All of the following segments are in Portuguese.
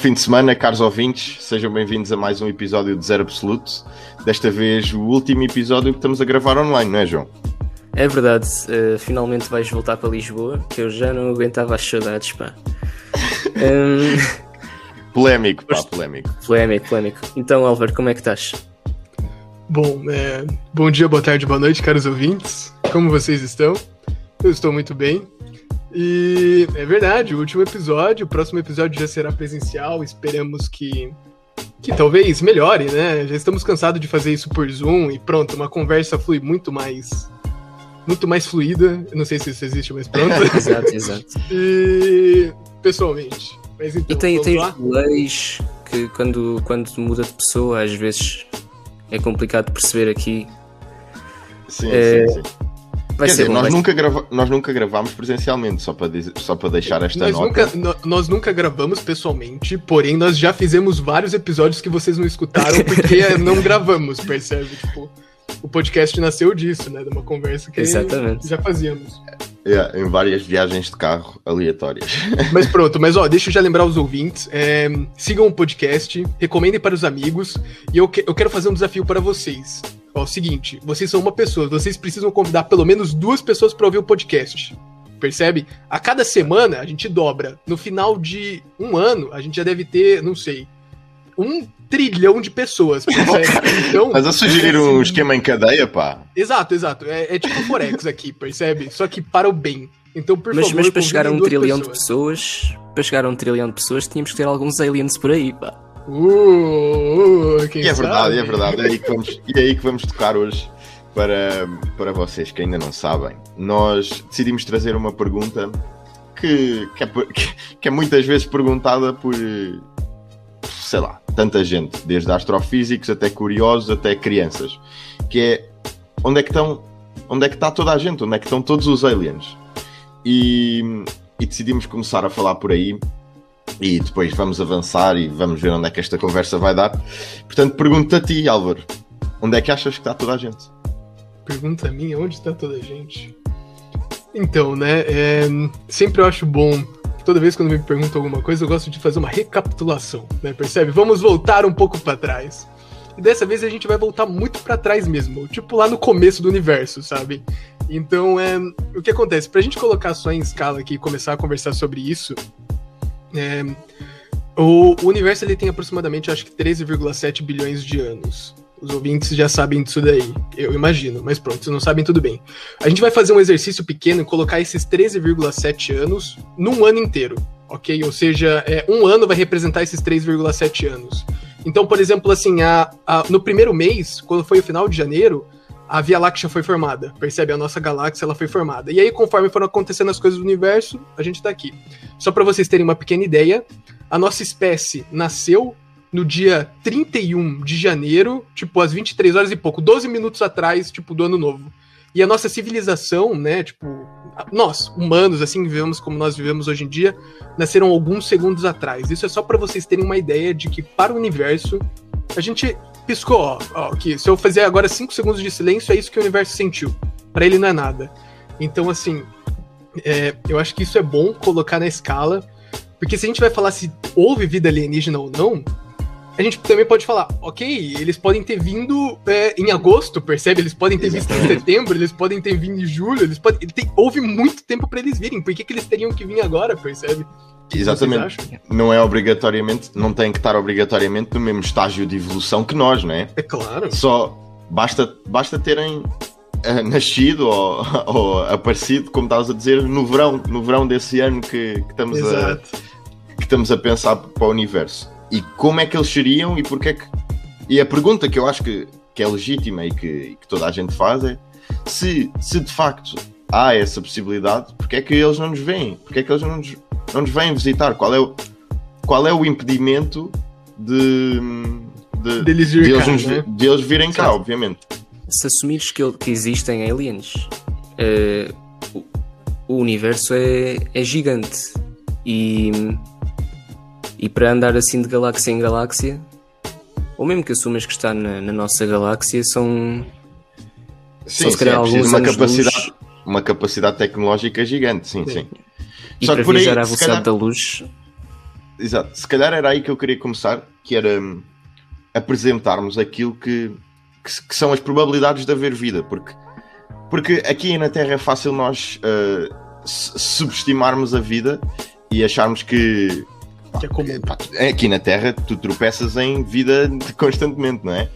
Fim de semana, caros ouvintes. Sejam bem-vindos a mais um episódio de Zero Absoluto. Desta vez, o último episódio que estamos a gravar online, não é, João? É verdade, uh, finalmente vais voltar para Lisboa, que eu já não aguentava as saudades, pá. um... Polémico, pá, polémico. Polémico, polémico. Então, Álvaro, como é que estás? Bom, é... bom dia, boa tarde, boa noite, caros ouvintes. Como vocês estão? Eu estou muito bem. E é verdade, o último episódio, o próximo episódio já será presencial. Esperamos que que talvez melhore, né? Já estamos cansados de fazer isso por Zoom e pronto, uma conversa flui muito mais muito mais fluida. Eu não sei se isso existe, mas pronto. exato, exato. E pessoalmente. Mas então, e tem, tem leis que quando, quando muda de pessoa, às vezes é complicado perceber aqui. Sim, é... sim, sim. Vai Quer ser dizer, bom, nós, nunca grava... nós nunca gravámos presencialmente, só para, dizer... só para deixar esta nós nota. Nunca, nós nunca gravamos pessoalmente, porém nós já fizemos vários episódios que vocês não escutaram porque não gravamos, percebe? Tipo, o podcast nasceu disso, né? De uma conversa que Exatamente. já fazíamos. É, em várias viagens de carro aleatórias. Mas pronto, mas ó, deixa eu já lembrar os ouvintes. É, sigam o podcast, recomendem para os amigos. E eu, que, eu quero fazer um desafio para vocês. Ó, o seguinte, vocês são uma pessoa, vocês precisam convidar pelo menos duas pessoas para ouvir o podcast. Percebe? A cada semana a gente dobra. No final de um ano, a gente já deve ter, não sei, um trilhão de pessoas. Então, Mas a sugerir um assim, esquema em cadeia, pá. Exato, exato. É, é tipo Forex aqui, percebe? Só que para o bem. Então, por mas, favor, mas para chegar a um trilhão pessoas. de pessoas, para chegar a um trilhão de pessoas, tínhamos que ter alguns aliens por aí, pá. Uh, e é verdade, é verdade. É aí que vamos, e é aí que vamos tocar hoje para, para vocês que ainda não sabem. Nós decidimos trazer uma pergunta que, que, é, que é muitas vezes perguntada por, sei lá, tanta gente, desde astrofísicos até curiosos, até crianças, que é onde é que estão, onde é que está toda a gente, onde é que estão todos os aliens? E, e decidimos começar a falar por aí e depois vamos avançar e vamos ver onde é que esta conversa vai dar. Portanto, pergunto a ti, Álvaro, onde é que achas que está toda a gente? Pergunta a mim, onde está toda a gente? Então, né, é, sempre eu acho bom, toda vez quando me perguntam alguma coisa, eu gosto de fazer uma recapitulação, né, percebe? Vamos voltar um pouco para trás. E dessa vez a gente vai voltar muito para trás mesmo, tipo lá no começo do universo, sabe? Então, é, o que acontece? Pra gente colocar só em escala aqui e começar a conversar sobre isso, é, o, universo ele tem aproximadamente, acho que 13,7 bilhões de anos. Os ouvintes já sabem disso daí, eu imagino, mas pronto, se não sabem, tudo bem. A gente vai fazer um exercício pequeno e colocar esses 13,7 anos num ano inteiro, ok? Ou seja, é, um ano vai representar esses 3,7 anos. Então, por exemplo, assim, a, a, no primeiro mês, quando foi o final de janeiro, a Via Láctea foi formada. Percebe? A nossa galáxia ela foi formada. E aí, conforme foram acontecendo as coisas do universo, a gente tá aqui. Só para vocês terem uma pequena ideia, a nossa espécie nasceu no dia 31 de janeiro, tipo, às 23 horas e pouco, 12 minutos atrás, tipo, do ano novo. E a nossa civilização, né, tipo, nós, humanos, assim, vivemos como nós vivemos hoje em dia, nasceram alguns segundos atrás. Isso é só para vocês terem uma ideia de que para o universo, a gente piscou, ó, ó, que se eu fazer agora 5 segundos de silêncio, é isso que o universo sentiu. Para ele não é nada. Então, assim, é, eu acho que isso é bom colocar na escala, porque se a gente vai falar se houve vida alienígena ou não, a gente também pode falar, ok, eles podem ter vindo é, em agosto, percebe? Eles podem ter Exatamente. visto em setembro, eles podem ter vindo em julho, eles podem. Tem, houve muito tempo para eles virem, por que, que eles teriam que vir agora, percebe? Exatamente. Não é obrigatoriamente, não tem que estar obrigatoriamente no mesmo estágio de evolução que nós, não é? É claro. Só basta, basta terem uh, nascido ou, ou, aparecido, como estavas a dizer, no verão, no verão desse ano que, que estamos a que estamos a pensar para o universo. E como é que eles seriam e porque é que. E a pergunta que eu acho que, que é legítima e que, e que toda a gente faz é se, se de facto há essa possibilidade, porque é que eles não nos veem? Porque é que eles não nos não nos vêm visitar? Qual é o, qual é o impedimento de, de, de, eles, de, eles, cá, né? de eles virem cá, obviamente? Se assumires que, que existem aliens, uh, o, o, universo é, é gigante e, e para andar assim de galáxia em galáxia, ou mesmo que assumas que está na, na nossa galáxia, são. Sim, são, se calhar, sim, é alguns uma capacidade, uma capacidade tecnológica gigante, sim, sim. sim. E Só para viajar à velocidade calhar... da luz. exato. Se calhar era aí que eu queria começar, que era hum, apresentarmos aquilo que, que, que são as probabilidades de haver vida, porque, porque aqui na Terra é fácil nós uh, subestimarmos a vida e acharmos que, que é comum. pá, aqui na Terra tu tropeças em vida constantemente, não é?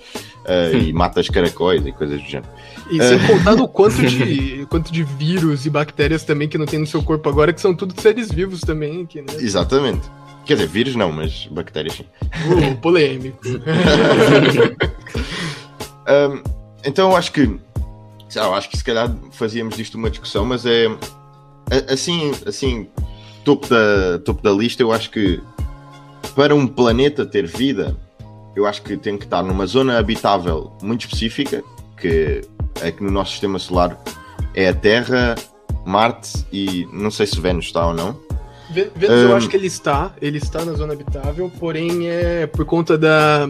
Uh, e matas caracóis e coisas do género. E sem contar o quanto de, quanto de vírus e bactérias também que não tem no seu corpo agora, que são tudo seres vivos também aqui, né? Exatamente. Quer dizer, vírus não, mas bactérias sim. Uh, polêmico. Um, então eu acho que sei lá, eu acho que se calhar fazíamos disto uma discussão, mas é assim, assim, topo da, topo da lista, eu acho que para um planeta ter vida, eu acho que tem que estar numa zona habitável muito específica, que é que no nosso sistema solar é a Terra, Marte e não sei se Vênus está ou não. Vê- Vênus, eu Ahn. acho que ele está, ele está na zona habitável, porém é por conta da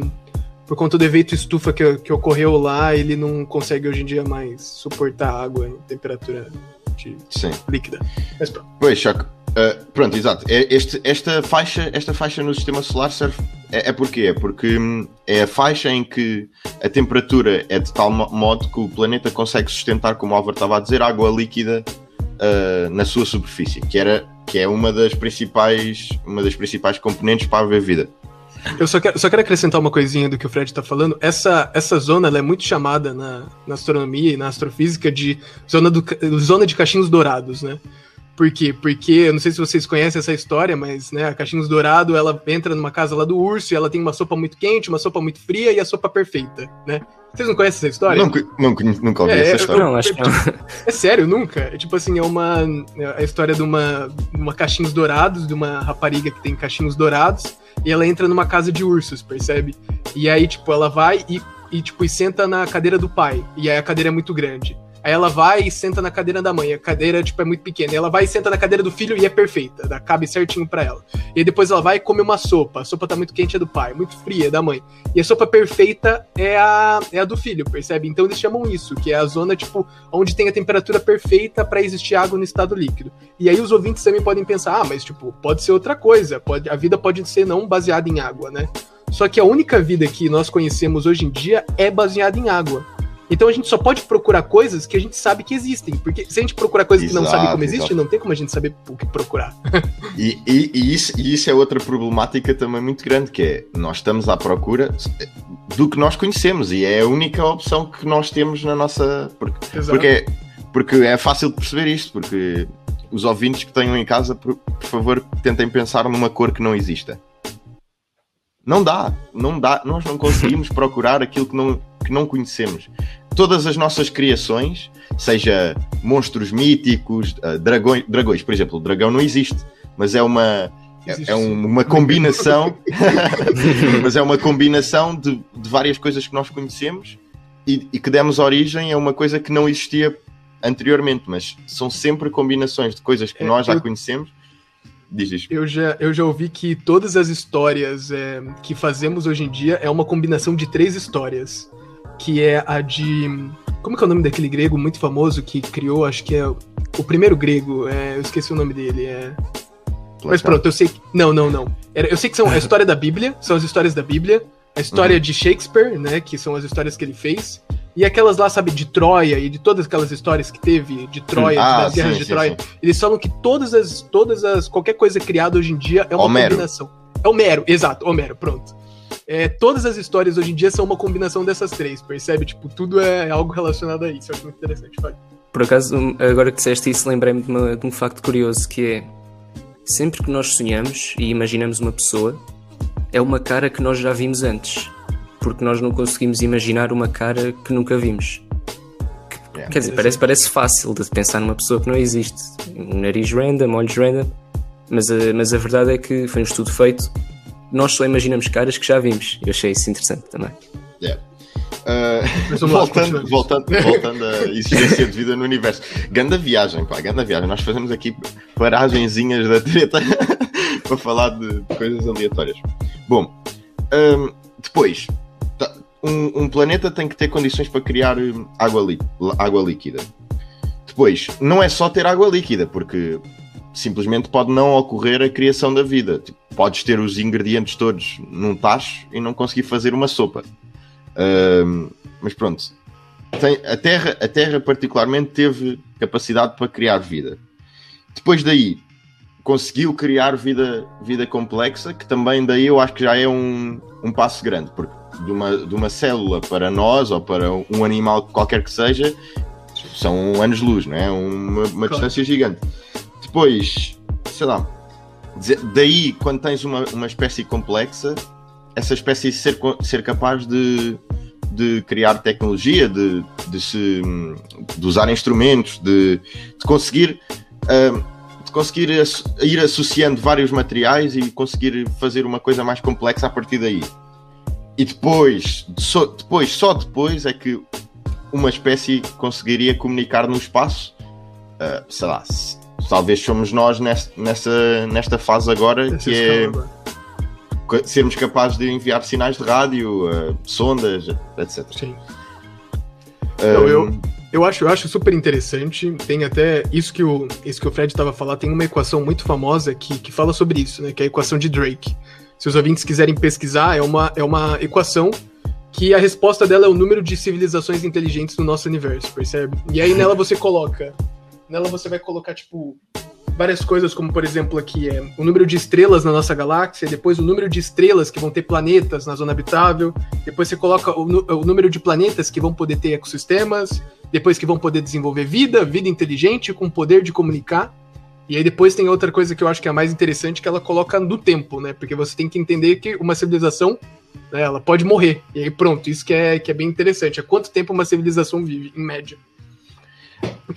por conta do efeito estufa que, que ocorreu lá, ele não consegue hoje em dia mais suportar água em temperatura de Sim. líquida. Mas pronto. Pois, só que, uh, pronto, exato. É, este- esta, faixa, esta faixa no sistema solar serve. É, é porquê? É porque hum, é a faixa em que a temperatura é de tal mo- modo que o planeta consegue sustentar, como o Álvaro estava a dizer, água líquida uh, na sua superfície, que, era, que é uma das principais, uma das principais componentes para haver vida. Eu só quero, só quero acrescentar uma coisinha do que o Fred está falando. Essa, essa zona ela é muito chamada na, na astronomia e na astrofísica de zona, do, zona de cachinhos dourados, né? Por quê? Porque, eu não sei se vocês conhecem essa história, mas né, a Cachinhos Dourado, ela entra numa casa lá do urso e ela tem uma sopa muito quente, uma sopa muito fria e a sopa perfeita, né? Vocês não conhecem essa história? Não, conhe- nunca ouvi É, essa eu- história. Não, acho que não. É sério, nunca. É tipo assim, é uma. É a história de uma, uma cachinhos dourados, de uma rapariga que tem cachinhos dourados, e ela entra numa casa de ursos, percebe? E aí, tipo, ela vai e, e tipo, e senta na cadeira do pai. E aí a cadeira é muito grande. Aí ela vai e senta na cadeira da mãe. A cadeira, tipo, é muito pequena. Ela vai e senta na cadeira do filho e é perfeita. Cabe certinho pra ela. E aí depois ela vai e come uma sopa. A sopa tá muito quente, é do pai. Muito fria, é da mãe. E a sopa perfeita é a, é a do filho, percebe? Então eles chamam isso, que é a zona, tipo, onde tem a temperatura perfeita para existir água no estado líquido. E aí os ouvintes também podem pensar, ah, mas tipo, pode ser outra coisa, pode, a vida pode ser não baseada em água, né? Só que a única vida que nós conhecemos hoje em dia é baseada em água. Então a gente só pode procurar coisas que a gente sabe que existem, porque se a gente procurar coisas que não Exato, sabe como existe, exato. não tem como a gente saber o que procurar. E, e- e isso, e isso é outra problemática também muito grande, que é nós estamos à procura do que nós conhecemos e é a única opção que nós temos na nossa. Porque, Exato. porque, é, porque é fácil de perceber isto, porque os ouvintes que tenham em casa, por, por favor, tentem pensar numa cor que não exista. Não dá, não dá, nós não conseguimos procurar aquilo que não, que não conhecemos. Todas as nossas criações, seja monstros míticos, ah, dragões, dragões, por exemplo, o dragão não existe, mas é uma, é, é um- uma combinação, mas é uma combinação de, de várias coisas que nós conhecemos e, e que demos origem a uma coisa que não existia anteriormente, mas são sempre combinações de coisas que É, nós já eu- conhecemos. Diz. Eu já, eu já ouvi que todas as histórias é, que fazemos hoje em dia é uma combinação de três histórias. Que é a de. Como que é o nome daquele grego muito famoso que criou, acho que é o primeiro grego, é, eu esqueci o nome dele. É... Mas pronto, eu sei que. Não, não, não. Eu sei que são a história da Bíblia, são as histórias da Bíblia, a história de Shakespeare, né? Que são as histórias que ele fez. E aquelas lá, sabe, de Troia e de todas aquelas histórias que teve de Troia, Ah, das guerras de sim, Troia. sim. Eles falam que todas as, todas as. qualquer coisa criada hoje em dia é uma Homero. combinação. É Homero, exato, Homero, pronto. É, todas as histórias hoje em dia são uma combinação dessas três, percebe? Tipo, tudo é algo relacionado a isso. Eu acho muito interessante. Fale. Por acaso, agora que disseste isso, lembrei-me de, de um facto curioso que é sempre que nós sonhamos e imaginamos uma pessoa, é uma cara que nós já vimos antes. Porque nós não conseguimos imaginar uma cara que nunca vimos. Yeah. Quer dizer, parece, parece fácil de pensar numa pessoa que não existe. Um nariz random, olhos random. Mas a, mas a verdade é que foi um estudo feito. Nós só imaginamos caras que já vimos. Eu achei isso interessante também. Yeah. Uh, vamos lá, voltando, voltando, voltando à existência de vida no universo. Ganda viagem, pá, ganda viagem. Nós fazemos aqui paragenzinhas da treta para falar de, de coisas aleatórias. Bom, hum, depois, tá, um, um planeta tem que ter condições para criar hum, água, água líquida. Depois, não é só ter água líquida, porque simplesmente pode não ocorrer a criação da vida. Tipo, podes ter os ingredientes todos num tacho e não conseguir fazer uma sopa. Ahm, mas pronto, Tem- a, terra, a Terra particularmente teve capacidade para criar vida. Depois daí, conseguiu criar vida, vida complexa, que também daí eu acho que já é um, um passo grande, porque de uma, de uma célula para nós ou para um animal qualquer que seja, são anos-luz, não é? Uma, uma Claro. distância gigante. Depois, sei lá, daí quando tens uma, uma espécie complexa, essa espécie ser, ser capaz de, de criar tecnologia, de, de, se, de usar instrumentos, de, de conseguir. ah, de conseguir ir associando vários materiais e conseguir fazer uma coisa mais complexa a partir daí. E depois, depois, só depois é que uma espécie conseguiria comunicar no espaço. Ah, sei lá, talvez somos nós nessa, nessa, nesta fase agora Essa que é co- sermos capazes de enviar sinais de rádio, ah, sondas, etc. Sim. Ah, Não, eu- Eu acho, eu acho super interessante. Tem até isso que o, isso que o Fred estava falando. Tem uma equação muito famosa que, que fala sobre isso, né? Que é a equação de Drake. Se os ouvintes quiserem pesquisar, é uma, é uma equação que a resposta dela é o número de civilizações inteligentes no nosso universo, percebe? E aí nela você coloca, nela você vai colocar tipo várias coisas, como por exemplo aqui é o número de estrelas na nossa galáxia, depois o número de estrelas que vão ter planetas na zona habitável, depois você coloca o, o número de planetas que vão poder ter ecossistemas, depois que vão poder desenvolver vida, vida inteligente com poder de comunicar. E aí depois tem outra coisa que eu acho que é a mais interessante, que ela coloca no tempo, né? Porque você tem que entender que uma civilização, né, ela pode morrer. E aí pronto, isso que é, que é bem interessante. É quanto tempo uma civilização vive, em média.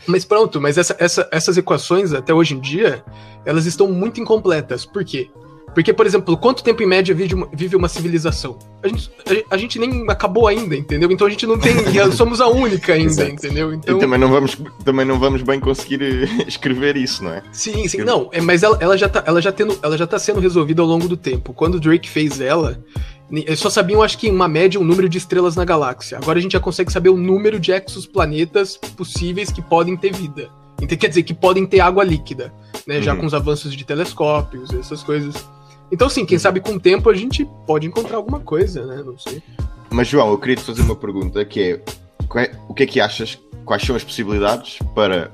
Mas pronto, mas essa- essa- essas equações, até hoje em dia, elas estão muito incompletas. Por quê? Porque, por exemplo, quanto tempo em média vive uma, vive uma civilização? A gente, a, a gente nem acabou ainda, entendeu? Então a gente não tem. e somos a única ainda, Exato. entendeu? e Então, também não, vamos, também não vamos bem conseguir eh, escrever isso, não é? Sim, sim. Não, é, mas ela, ela, já tá, ela, já tendo, ela já tá sendo resolvida ao longo do tempo. Quando o Drake fez ela, eles só sabiam, acho que, uma média, o número de estrelas na galáxia. Agora a gente já consegue saber o número de exoplanetas possíveis que podem ter vida. Então, quer dizer, que podem ter água líquida, né? Já Uhum. com os avanços de telescópios, essas coisas. Então, sim, quem sabe com o tempo a gente pode encontrar alguma coisa, né? Não sei. Mas João, eu queria te fazer uma pergunta que é, é- o que é que achas? Quais são as possibilidades para,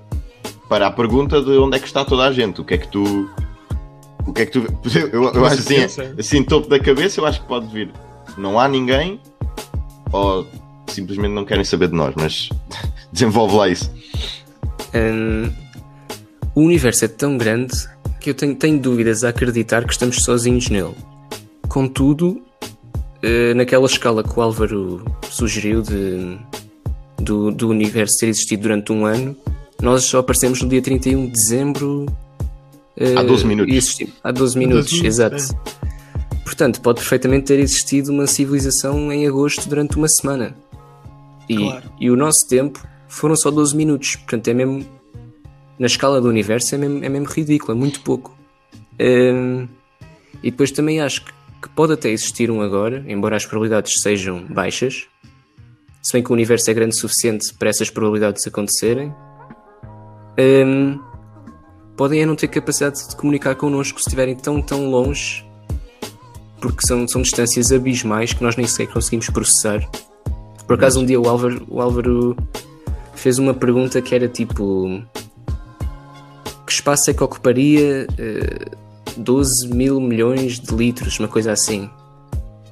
para a pergunta de onde é que está toda a gente? O que é que tu. O que é que tu. Eu, eu acho assim, pensa? assim, topo da cabeça, eu acho que pode vir. Não há ninguém, ou simplesmente não querem saber de nós, mas desenvolve lá isso. Hum, o universo é tão grande que eu tenho, tenho dúvidas a acreditar que estamos sozinhos nele. Contudo, eh, naquela escala que o Álvaro sugeriu de, do, do universo ter existido durante um ano, nós só aparecemos no dia 31 de dezembro. Eh, Há 12 minutos. e existimos- há 12 Há 12 minutos, minutos, exato. Portanto, pode perfeitamente ter existido uma civilização em agosto durante uma semana. E, Claro. e o nosso tempo foram só 12 minutos. Portanto, é mesmo. Na escala do universo é mesmo, é mesmo ridículo, é muito pouco. Hum, e depois também acho que, que pode até existir um agora, embora as probabilidades sejam baixas. Se bem que o universo é grande o suficiente para essas probabilidades acontecerem. Hum, podem é não ter capacidade de comunicar connosco se estiverem tão, tão longe, porque são, são distâncias abismais que nós nem sequer conseguimos processar. Por acaso, um dia o Álvaro, o Álvaro fez uma pergunta que era tipo: Que espaço é que ocuparia eh, 12 mil milhões de litros? Uma coisa assim.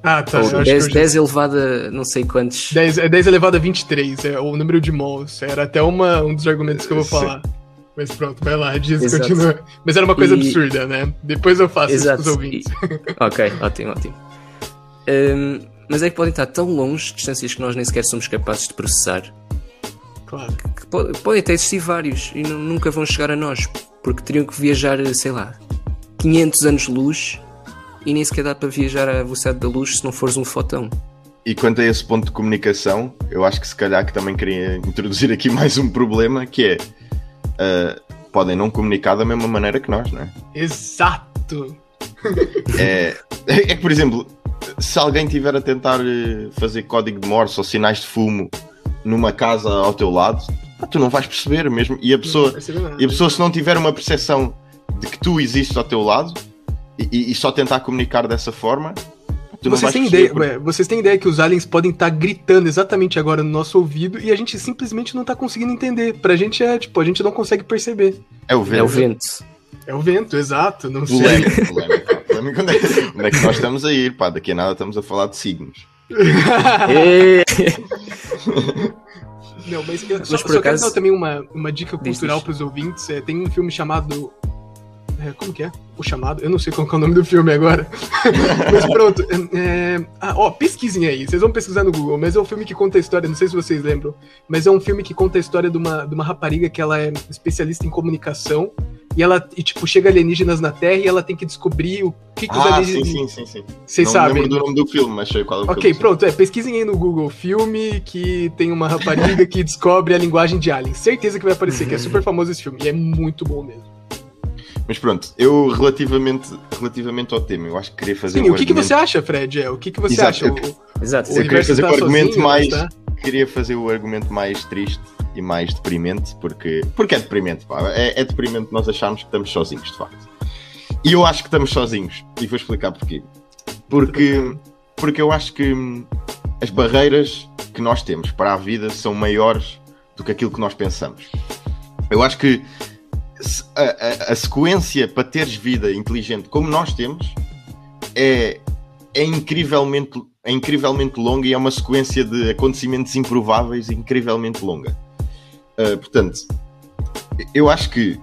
Ah, tá. Ou acho que 10, eu já 10 elevada, não sei quantos. 10, é 10 elevado a 23, é o número de mols. Era até uma, um dos argumentos que eu vou Sim. Mas pronto, vai lá, diz, Exato. continua. Mas era uma coisa E- absurda, né? Depois eu faço isso com Exato. os ouvintes. E- ok, ótimo, ótimo. Hum, mas é que podem estar tão longe, distâncias que nós nem sequer somos capazes de processar, Claro. que po- podem até existir vários e nu- nunca vão chegar a nós, porque teriam que viajar, sei lá, 500 anos-luz e nem sequer dá para viajar à velocidade da luz se não fores um fotão. E quanto a esse ponto de comunicação, eu acho que se calhar que também queria introduzir aqui mais um problema que é ah, podem não comunicar da mesma maneira que nós, não é? Exato. É, é que, por exemplo, se alguém estiver a tentar eh, fazer código de Morse ou sinais de fumo numa casa ao teu lado, pá, tu não vais perceber mesmo. E a pessoa, nada. e a pessoa se não tiver uma percepção de que tu existes ao teu lado, e, e só tentar comunicar dessa forma. Tu Vocês têm, ideia, porque- ué, vocês têm ideia que os aliens podem estar gritando exatamente agora no nosso ouvido e a gente simplesmente não tá conseguindo entender. Pra gente é, tipo, a gente não consegue perceber. É o vento. É o vento. É o vento, exato, não sei. Polémico. pá. Polémico. Onde, é, onde é que nós estamos a ir? Pá, daqui a nada estamos a falar de signos. É. Não, mas eu só, Mas por só quero acaso- dar também uma, uma dica cultural diz. pros ouvintes. É, tem um filme chamado. É, como que é? O Chamado? Eu não sei qual é o nome do filme agora. mas pronto. é, é, ah, ó, pesquisem aí. Vocês vão pesquisar no Google. Mas é um filme que conta a história. Não sei se vocês lembram. Mas é um filme que conta a história de uma, de uma rapariga que ela é especialista em comunicação. E ela, e, tipo, chega alienígenas na Terra e ela tem que descobrir o que, que os Ah, sim, alienígenas. sim, sim, sim. Vocês não sabem. lembro do nome do filme, mas sei qual é o Ok, filme. sim. pronto, é, pesquisem aí no Google filme que tem uma rapariga que descobre a linguagem de aliens. Certeza que vai aparecer, que é super famoso esse filme. E é muito bom mesmo. Mas pronto, eu relativamente, relativamente ao tema, eu acho que queria fazer Sim, um o que, que argumento- você acha, Fred? É, o que, que você Exato, acha? eu- O, Exato. o Eu queria fazer tá o argumento sozinho, mais- tá? queria fazer o argumento mais triste e mais deprimente, porque, porque é deprimente, pá. É, é deprimente nós acharmos que estamos sozinhos, de facto. E eu acho que estamos sozinhos, e vou explicar porquê. Porque, porque eu acho que as barreiras que nós temos para a vida são maiores do que aquilo que nós pensamos. Eu acho que a, a- sequência para teres vida inteligente como nós temos é, é incrivelmente é incrivelmente longa e é uma sequência de acontecimentos improváveis incrivelmente longa. Uh, portanto, eu acho que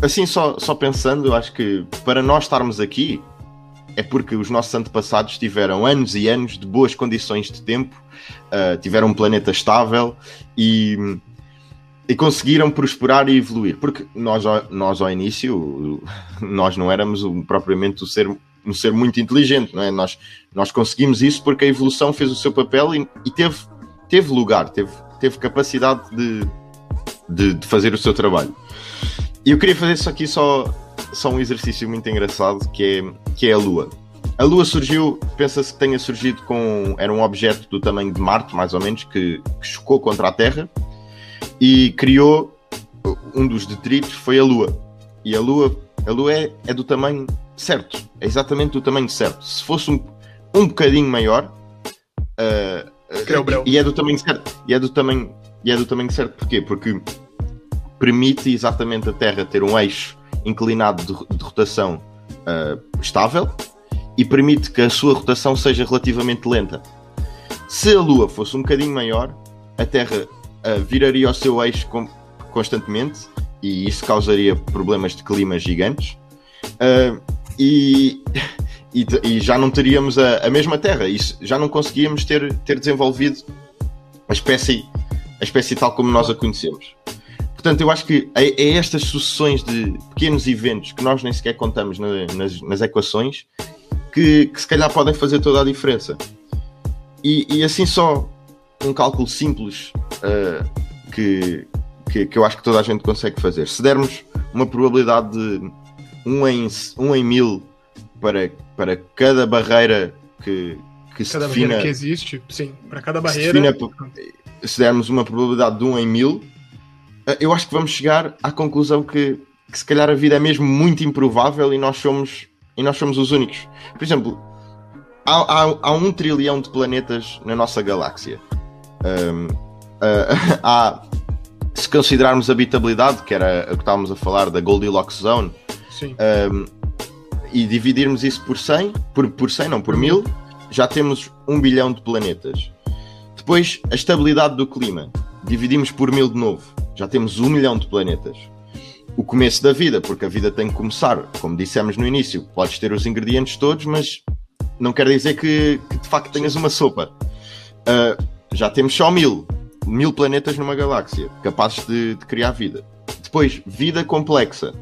assim só, só pensando, eu acho que para nós estarmos aqui é porque os nossos antepassados tiveram anos e anos de boas condições de tempo, uh, tiveram um planeta estável e, e conseguiram prosperar e evoluir. Porque nós, nós ao início, nós não éramos um- propriamente o ser, um ser muito inteligente, não é? Nós, nós conseguimos isso porque a evolução fez o seu papel e, e teve, teve lugar, teve, teve capacidade de, de, de fazer o seu trabalho. E eu queria fazer isso aqui só, só um exercício muito engraçado que é, que é a Lua. A Lua surgiu, pensa-se que tenha surgido com. Era um objeto do tamanho de Marte, mais ou menos, que, que chocou contra a Terra e criou. Um dos detritos foi a Lua. E a Lua, a Lua é, é do tamanho certo. É exatamente do tamanho certo. Se fosse um, um bocadinho maior. ah, Creu, breu. e é do tamanho certo. E é do tamanho, e é do tamanho certo. Porquê? Porque permite exatamente a Terra ter um eixo inclinado de, de rotação ah, estável e permite que a sua rotação seja relativamente lenta. Se a Lua fosse um bocadinho maior, a Terra ah, viraria ao seu eixo com- constantemente e isso causaria problemas de clima gigantes Ah, e, e, e já não teríamos a, a mesma Terra, isso, já não conseguíamos ter, ter desenvolvido a espécie, a espécie tal como nós a conhecemos. Portanto, eu acho que é, é estas sucessões de pequenos eventos que nós nem sequer contamos na- nas, nas equações que, que se calhar podem fazer toda a diferença. E, e assim só um cálculo simples ah, que, que, que eu acho que toda a gente consegue fazer. Se dermos uma probabilidade de 1 em, um em mil para, para cada barreira que, que se Cada defina barreira que existe, sim. Pra cada se barreira. defina se dermos uma probabilidade de 1 em mil, eh, eu acho que vamos chegar à conclusão que, que se calhar a vida é mesmo muito improvável e nós somos, e nós somos os únicos. Por exemplo, há, há, há um trilhão de planetas na nossa galáxia. Ahm, ah, há, se considerarmos habitabilidade, que era o que estávamos a falar da Goldilocks Zone, um, e dividirmos isso por 100, por, por 100 não, por 1000, já temos 1 bilhão de planetas. Depois, a estabilidade do clima, dividimos por 1000 de novo, já temos 1 milhão de planetas. O começo da vida, porque a vida tem que começar, como dissemos no início, podes ter os ingredientes todos, mas não quer dizer que, que de facto tenhas uma sopa. Uh, já temos só 1000, 1000 planetas numa galáxia, capazes de, de criar vida. Depois, vida complexa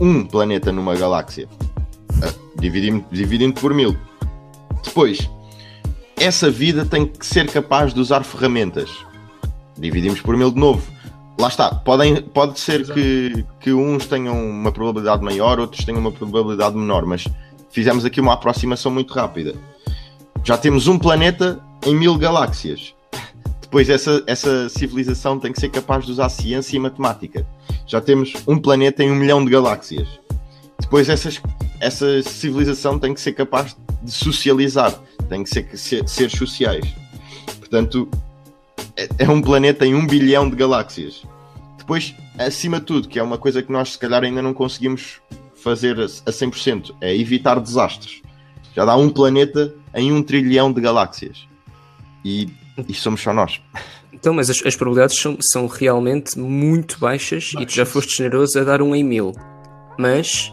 um planeta numa galáxia. Ah, Dividindo, dividindo por mil. Depois, essa vida tem que ser capaz de usar ferramentas. Dividimos por mil de novo. Lá está. Podem, pode ser Exato. que, que uns tenham uma probabilidade maior, outros tenham uma probabilidade menor, mas fizemos aqui uma aproximação muito rápida. Já temos um planeta em mil galáxias. Depois, essa, essa civilização tem que ser capaz de usar ciência e matemática já temos um planeta em um milhão de galáxias. Depois essas, essa civilização tem que ser capaz de socializar, tem que ser, ser, sociais. Portanto, é, é um planeta em um bilhão de galáxias. Depois, acima de tudo, que é uma coisa que nós se calhar ainda não conseguimos fazer a 100%, é evitar desastres. Já dá um planeta em um trilhão de galáxias. E, e somos só nós. Então, mas as, as probabilidades são, são realmente muito baixas, baixas, e tu já foste generoso a dar um em mil. Mas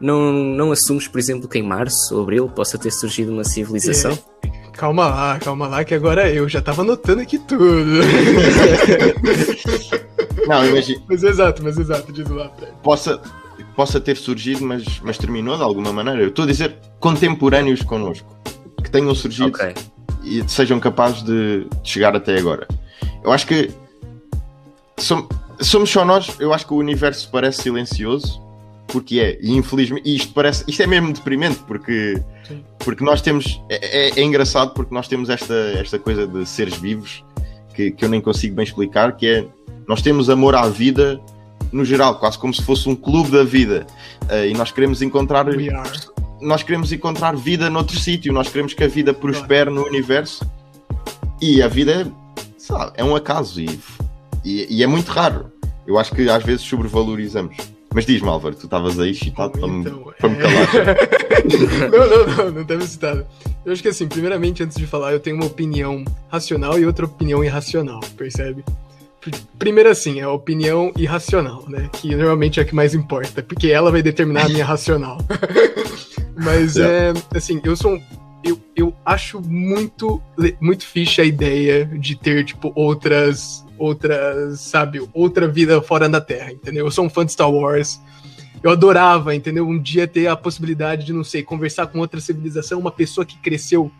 não, não assumes, por exemplo, que em março ou abril possa ter surgido uma civilização? É. Calma lá, calma lá, que agora eu já tava anotando aqui tudo. não, imagina. Mas exato, mas exato, diz lá. Possa, possa ter surgido, mas, mas terminou de alguma maneira. Eu estou a dizer contemporâneos connosco, que tenham surgido okay. E sejam capazes de, de chegar até agora. Eu acho que somos, somos só nós. Eu acho que o universo parece silencioso, porque é, e infelizmente, e isto parece, isto é mesmo deprimente, porque, porque nós temos, é, é, é, engraçado porque nós temos esta, esta coisa de seres vivos que, que eu nem consigo bem explicar, que é, nós temos amor à vida no geral, quase como se fosse um clube da vida, uh, e nós queremos encontrar, nós queremos encontrar vida noutro sítio, nós queremos que a vida prospere no universo, e a vida sabe, é um acaso e, e, e, é muito raro. Eu acho que às vezes sobrevalorizamos. Mas diz-me, Álvaro, tu estavas aí excitado para, então, me, para me calar. não, não, não, não estava excitado. Eu acho que assim, primeiramente, antes de falar, eu tenho uma opinião racional e outra opinião irracional, percebe? Primeiro assim, é a opinião irracional, né? Que normalmente é a que mais importa, porque ela vai determinar a minha racional. Mas é. é, assim, eu sou um, eu, eu acho muito, muito fixe a ideia de ter, tipo, outras, outras, sabe, outra vida fora da Terra, entendeu? Eu sou um fã de Star Wars. Eu adorava, entendeu? Um dia ter a possibilidade de, não sei, conversar com outra civilização, uma pessoa que cresceu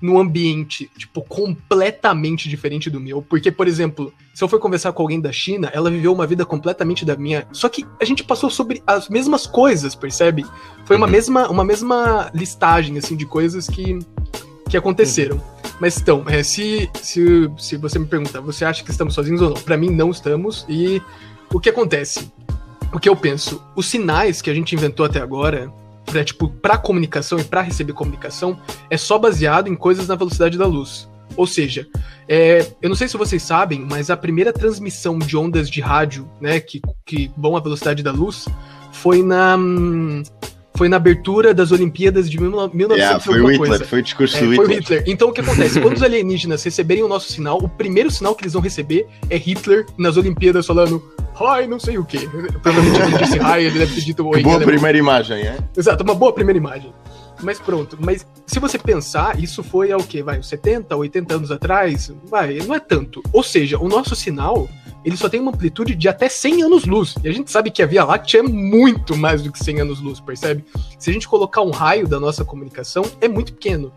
num ambiente, tipo, completamente diferente do meu. Porque, por exemplo, se eu for conversar com alguém da China, ela viveu uma vida completamente da minha. Só que a gente passou sobre as mesmas coisas, percebe? Foi uma uhum. mesma, uma mesma listagem, assim, de coisas que, que aconteceram. Uhum. Mas então, é, se, se, se você me perguntar, você acha que estamos sozinhos ou não? Pra mim, não estamos. E o que acontece? O que eu penso? Os sinais que a gente inventou até agora, pra, tipo, pra comunicação e para receber comunicação, é só baseado em coisas na velocidade da luz. Ou seja, é, eu não sei se vocês sabem, mas a primeira transmissão de ondas de rádio, né, que, que vão à velocidade da luz, foi na. Foi na abertura das Olimpíadas de 1900 yeah, foi o Hitler, coisa. foi o discurso é, do Hitler. Hitler. Então o que acontece? Quando os alienígenas receberem o nosso sinal, o primeiro sinal que eles vão receber é Hitler nas Olimpíadas falando Hi, não sei o que. Provavelmente ele disse hi, ele deve ter dito oi. Boa primeira imagem, é? Exato, uma boa primeira imagem. Mas pronto, mas se você pensar, isso foi há o quê? Vai, 70, 80 anos atrás? Vai, não é tanto. Ou seja, o nosso sinal ele só tem uma amplitude de até 100 anos-luz. E a gente sabe que a Via Láctea é muito mais do que 100 anos-luz, percebe? Se a gente colocar um raio da nossa comunicação, é muito pequeno.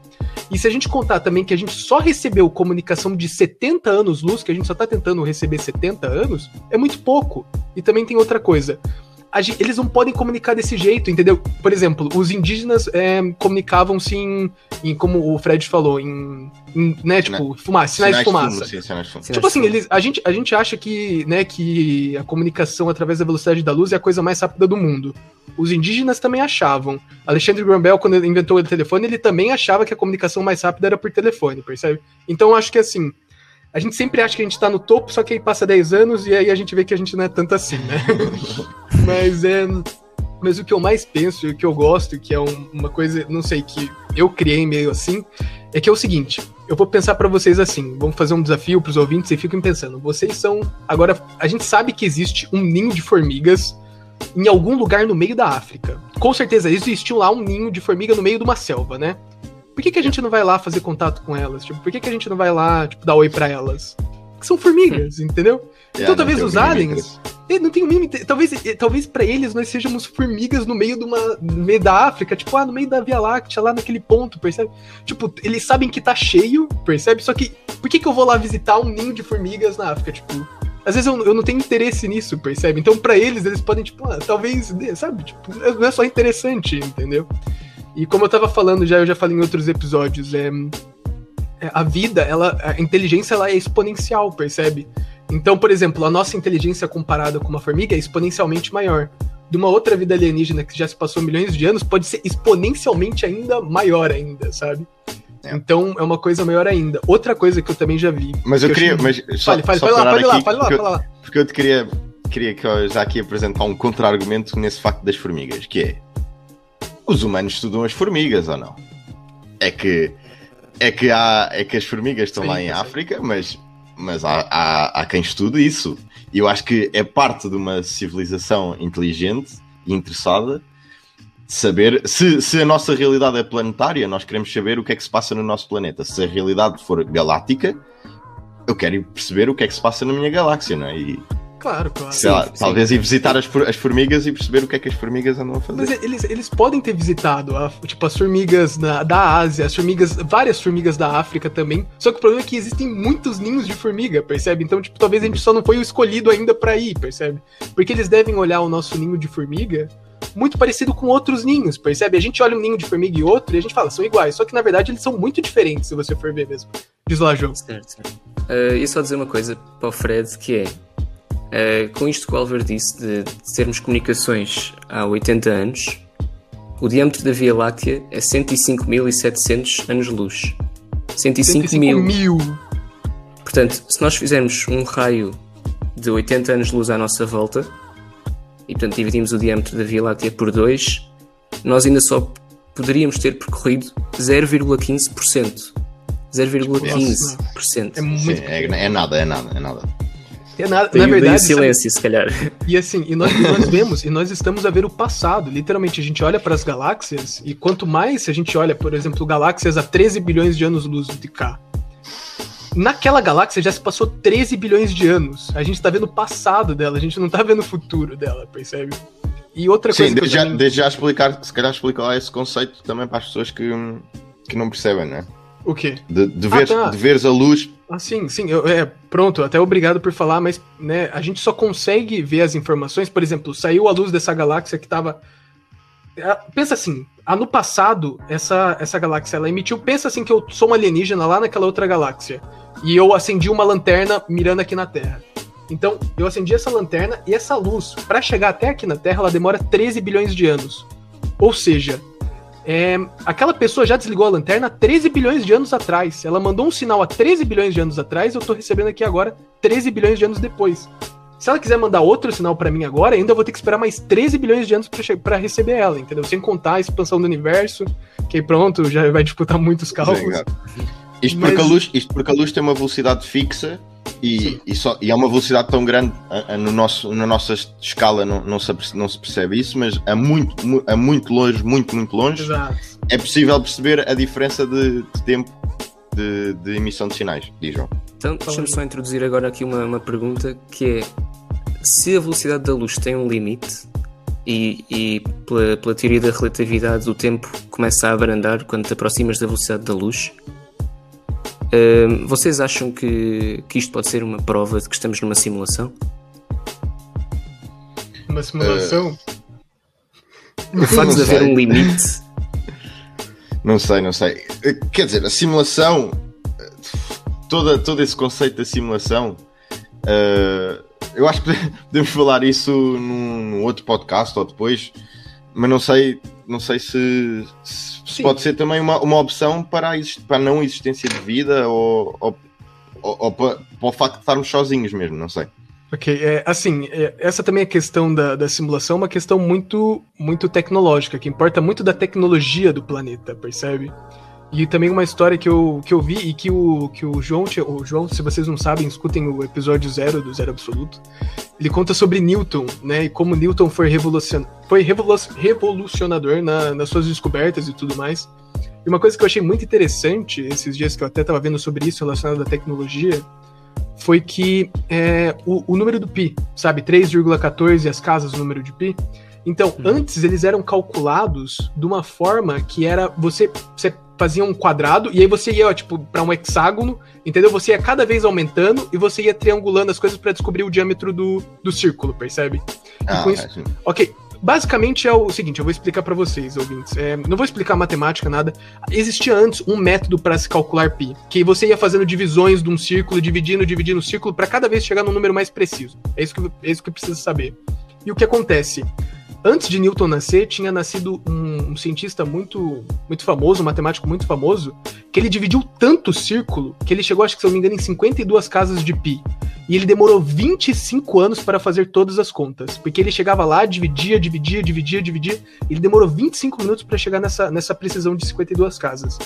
E se a gente contar também que a gente só recebeu comunicação de 70 anos-luz, que a gente só tá tentando receber 70 anos, é muito pouco. E também tem outra coisa gente, eles não podem comunicar desse jeito, entendeu? Por exemplo, os indígenas é, comunicavam-se em, em, como o Fred falou, em, em né, tipo, fumaça, sinais, sinais de fumaça. Fumo, sim, sinais de. Tipo assim, eles, a, gente, a gente acha que, né, que a comunicação através da velocidade da luz é a coisa mais rápida do mundo. Os indígenas também achavam. Alexandre Graham Bell, quando ele inventou o telefone, ele também achava que a comunicação mais rápida era por telefone, percebe? Então, eu acho que assim, a gente sempre acha que a gente tá no topo, só que aí passa 10 anos e aí a gente vê que a gente não é tanto assim, né? mas é. Mas o que eu mais penso e o que eu gosto, que é um, uma coisa, não sei, que eu criei meio assim, é que é o seguinte: eu vou pensar para vocês assim, vamos fazer um desafio pros ouvintes e fiquem pensando. Vocês são. Agora, a gente sabe que existe um ninho de formigas em algum lugar no meio da África. Com certeza existiu lá um ninho de formiga no meio de uma selva, né? Por que, que a gente não vai lá fazer contato com elas? Tipo, por que, que a gente não vai lá, tipo, dar oi pra elas? Porque são formigas, entendeu? É, então talvez os aliens. Não tem o mínimo. Talvez, talvez para eles nós sejamos formigas no meio de uma. no meio da África, tipo, ah, no meio da Via Láctea, lá naquele ponto, percebe? Tipo, eles sabem que tá cheio, percebe? Só que. Por que, que eu vou lá visitar um ninho de formigas na África? Tipo, às vezes eu, eu não tenho interesse nisso, percebe? Então, para eles, eles podem, tipo, ah, talvez, sabe? Tipo, não é só interessante, entendeu? E como eu tava falando já, eu já falei em outros episódios, é, é, a vida, ela, a inteligência ela é exponencial, percebe? Então, por exemplo, a nossa inteligência comparada com uma formiga é exponencialmente maior. de uma outra vida alienígena que já se passou milhões de anos pode ser exponencialmente ainda maior ainda, sabe? É. Então é uma coisa maior ainda. Outra coisa que eu também já vi. Mas eu queria. Mas só, fale, fale, só fale lá, fale lá, fale lá, fale lá. Porque eu te queria, queria que eu já aqui apresentar um contra-argumento nesse facto das formigas, que é. Os humanos estudam as formigas ou não? É que. É que, há, é que as formigas estão sim, lá em. África, mas, mas há, há, há quem estude isso. E eu acho que é parte de uma civilização inteligente e interessada saber se, se a nossa realidade é planetária, nós queremos saber o que é que se passa no nosso planeta. Se a realidade for galáctica, eu quero perceber o que é que se passa na minha galáxia, não é? E, Claro, claro. Sei lá, sim, talvez sim. ir visitar as, as formigas e perceber o que é que as formigas andam a fazer. Mas eles, eles podem ter visitado, a, tipo, as formigas na, da Ásia, as formigas, várias formigas da África também. Só que o problema é que existem muitos ninhos de formiga, percebe? Então, tipo, talvez a gente só não foi o escolhido ainda para ir, percebe? Porque eles devem olhar o nosso ninho de formiga muito parecido com outros ninhos, percebe? A gente olha um ninho de formiga e outro e a gente fala, são iguais. Só que na verdade eles são muito diferentes, se você for ver mesmo. Diz lá, João. Certo, certo. Uh, e só dizer uma coisa para o Fred, que é, uh, com isto que o Álvaro disse, de, de termos comunicações há 80 anos, o diâmetro da Via Láctea é 105.700 anos-luz. 105, 105 mil. mil. Portanto, se nós fizermos um raio de 80 anos-luz à nossa volta, e portanto dividimos o diâmetro da Via Láctea por 2, nós ainda só poderíamos ter percorrido 0,15%. 0,15%. É, muito... é, é nada, é nada, é nada. É nada, na verdade. silêncio, se calhar. E assim, e nós, nós vemos, e nós estamos a ver o passado. Literalmente, a gente olha para as galáxias, e quanto mais a gente olha, por exemplo, galáxias a 13 bilhões de anos-luz de cá, naquela galáxia já se passou 13 bilhões de anos. A gente tá vendo o passado dela, a gente não tá vendo o futuro dela, percebe? E outra Sim, coisa. Sim, desde, também... desde já explicar, se calhar explicar esse conceito também para as pessoas que, que não percebem, né? O quê? De, de, ver, ah, tá. de veres a luz. Ah, sim, sim. Eu, é, pronto, até obrigado por falar, mas né, a gente só consegue ver as informações. Por exemplo, saiu a luz dessa galáxia que tava. É, pensa assim, ano passado, essa, essa galáxia ela emitiu. Pensa assim que eu sou um alienígena lá naquela outra galáxia e eu acendi uma lanterna mirando aqui na Terra. Então, eu acendi essa lanterna e essa luz, para chegar até aqui na Terra, ela demora 13 bilhões de anos. Ou seja, é, aquela pessoa já desligou a lanterna 13 bilhões de anos atrás. Ela mandou um sinal há 13 bilhões de anos atrás, eu tô recebendo aqui agora 13 bilhões de anos depois. Se ela quiser mandar outro sinal para mim agora, ainda vou ter que esperar mais 13 bilhões de anos para receber ela, entendeu? Sem contar a expansão do universo, que pronto, já vai disputar muitos cálculos. Isto, Mas... porque a luz, isto porque a luz tem uma velocidade fixa e, e, só, e é uma velocidade tão grande a, a, no nosso, na nossa escala não, não, se, não se percebe isso, mas a muito, a muito longe, muito, muito longe, Exato. é possível perceber a diferença de, de tempo de, de, emissão de sinais, diz João. Então, deixa-me só introduzir agora aqui uma, uma pergunta que é se a velocidade da luz tem um limite e, e pela, pela teoria da relatividade o tempo começa a abrandar quando te aproximas da velocidade da luz, Uh, vocês acham que, que isto pode ser uma prova de que estamos numa simulação? Uma simulação? Uh, o facto de haver um limite. Não sei, não sei. Quer dizer, a simulação, toda, todo esse conceito da simulação, uh, eu acho que podemos falar isso num, num outro podcast ou depois, mas não sei não sei se, se pode ser também uma, uma opção para a, para a não existência de vida ou, ou, ou, ou para, para, o facto de estarmos sozinhos mesmo, não sei. Ok, é, assim, é, essa também é a questão da, da simulação, uma questão muito, muito tecnológica, que importa muito da tecnologia do planeta, percebe? E também uma história que eu, que eu vi e que o, que o João, o João, se vocês não sabem, escutem o episódio zero do Zero Absoluto. Ele conta sobre Newton, né? E como Newton foi, revolucion, foi revolucionador na, nas suas descobertas e tudo mais. E uma coisa que eu achei muito interessante esses dias que eu até estava vendo sobre isso relacionado à tecnologia foi que é, o, o número do pi, sabe, 3,14 as casas do número de pi. Então, hum. antes eles eram calculados de uma forma que era você, você fazia um quadrado e aí você ia, tipo, para um hexágono, entendeu? Você ia cada vez aumentando e você ia triangulando as coisas para descobrir o diâmetro do, do círculo, percebe? Ah, isso... é, ok. Basicamente é o seguinte, eu vou explicar para vocês, ouvintes. É, não vou explicar matemática, nada. Existia antes um método para se calcular pi, que você ia fazendo divisões de um círculo, dividindo, dividindo o círculo, para cada vez chegar num número mais preciso. É isso que, é isso que precisa saber. E o que acontece? Antes de Newton nascer, tinha nascido um, um, cientista muito, muito famoso, um matemático muito famoso, que ele dividiu tanto o círculo que ele chegou, acho que se eu não me engano, em 52 casas de pi. E ele demorou 25 anos para fazer todas as contas. Porque ele chegava lá, dividia, dividia, dividia, dividia. Ele demorou 25 minutos para chegar nessa, nessa precisão de 52 casas.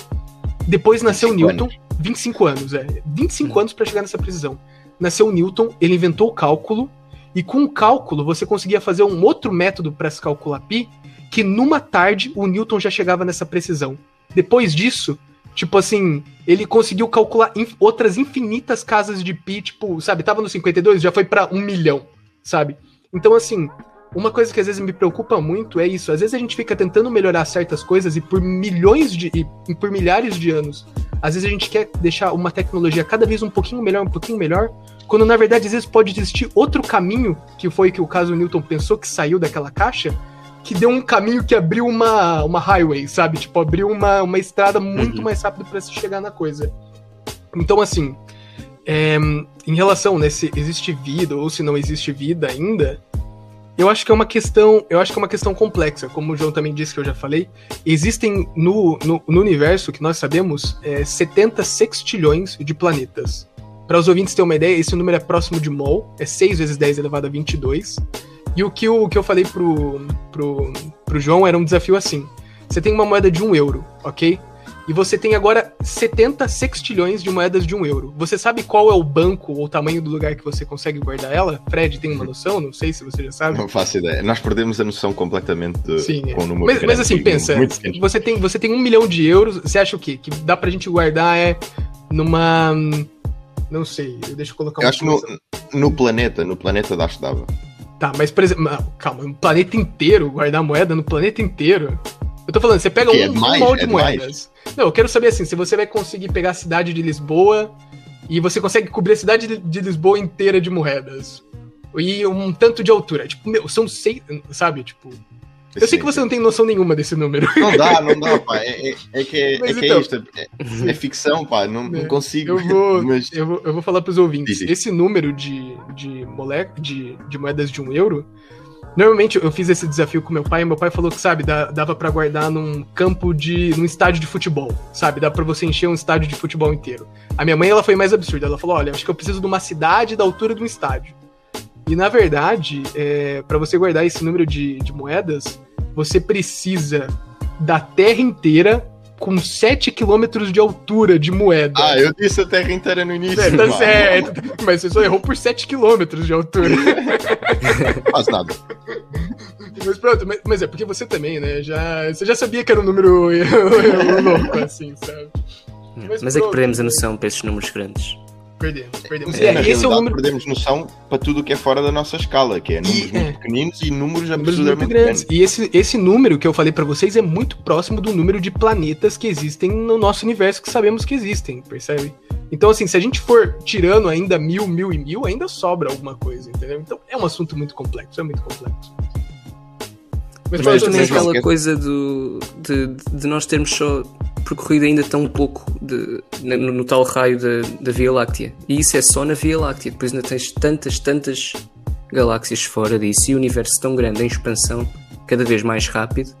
Depois nasceu Newton, anos. 25 anos, é. 25 hum. anos para chegar nessa precisão. Nasceu Newton, ele inventou o cálculo e com o cálculo, você conseguia fazer um outro método para se calcular pi, que numa tarde o Newton já chegava nessa precisão. Depois disso, tipo assim, ele conseguiu calcular inf outras infinitas casas de pi, tipo, sabe, tava no 52, já foi para um milhão, sabe? Então, assim, uma coisa que às vezes me preocupa muito é isso. Às vezes a gente fica tentando melhorar certas coisas e por milhões de. e por milhares de anos, às vezes a gente quer deixar uma tecnologia cada vez um pouquinho melhor, um pouquinho melhor, quando na verdade às vezes pode existir outro caminho, que foi que o caso Newton pensou que saiu daquela caixa, que deu um caminho que abriu uma, uma highway, sabe? Tipo, abriu uma, uma estrada muito uhum. mais rápido para se chegar na coisa. Então, assim, é, em relação, né, se existe vida ou se não existe vida ainda, eu acho que é uma questão, eu acho que é uma questão complexa, como o João também disse que eu já falei. Existem no, no, no universo que nós sabemos é, 70 sextilhões de planetas. Para os ouvintes terem uma ideia, esse número é próximo de mol, é 6 vezes 10 elevado a 22. E o que, o, que eu falei pro, pro, pro João era um desafio assim. Você tem uma moeda de 1 euro, ok? E você tem agora 70 sextilhões de moedas de um euro. Você sabe qual é o banco ou o tamanho do lugar que você consegue guardar ela? Fred, tem uma noção? Não sei se você já sabe. Não faço ideia. Nós perdemos a noção completamente de, Sim, é. com o número Mas, mas assim, pensa, você tem, você tem um milhão de euros, você acha o quê? Que dá pra gente guardar é numa... Não sei, deixa eu colocar eu acho no, no planeta, no planeta da dava. Tá, mas por exemplo, calma, um planeta inteiro, guardar moeda no planeta inteiro? Eu tô falando, você pega um, é mais, um molde é de moedas. Mais. Não, eu quero saber assim, se você vai conseguir pegar a cidade de Lisboa e você consegue cobrir a cidade de, Lisboa inteira de moedas. E um tanto de altura. Tipo, meu, são seis. Sabe, tipo. Eu sei que você não tem noção nenhuma desse número. Não dá, não dá, pá. É, é, é que, é, é, que é então, é isto. É, ficção, pá. Não, não é, consigo. Eu vou, mas... eu vou, eu vou falar pros ouvintes. Sim, sim. Esse número de, de, mole... de, de moedas de um euro Normalmente eu fiz esse desafio com meu pai e meu pai falou que, sabe, dava para guardar num campo de. num estádio de futebol, sabe? Dá para você encher um estádio de futebol inteiro. A minha mãe, ela foi mais absurda. Ela falou: olha, acho que eu preciso de uma cidade da altura de um estádio. E na verdade, é, para você guardar esse número de, de moedas, você precisa da terra inteira com 7 km de altura de moeda. Ah, eu disse a terra inteira no início. É, tá certo. Mas você só errou por 7 km de altura. Faz nada. Mas pronto, mas, mas, é porque você também, né? Já, você já sabia que era um número louco, assim, sabe? Mas, mas é que perdemos a noção para esses números grandes. Perdemos, perdemos. É, é, esse é o número... perdemos noção para tudo o que é fora da nossa escala, que é números e, muito é. pequeninos e números absurdamente grandes. E esse, esse número que eu falei para vocês é muito próximo do número de planetas que existem no nosso universo que sabemos que existem, percebe? Então, assim, se a gente for tirando ainda mil, mil e mil, ainda sobra alguma coisa, entendeu? Então é um assunto muito complexo, é muito complexo. Mas, Mas também aquela coisa do, de, de nós termos só percorrido ainda tão pouco de, no, no, tal raio da, Via Láctea. E isso é só na Via Láctea. Depois ainda tens tantas, tantas galáxias fora disso e o universo tão grande em expansão, cada vez mais rápido.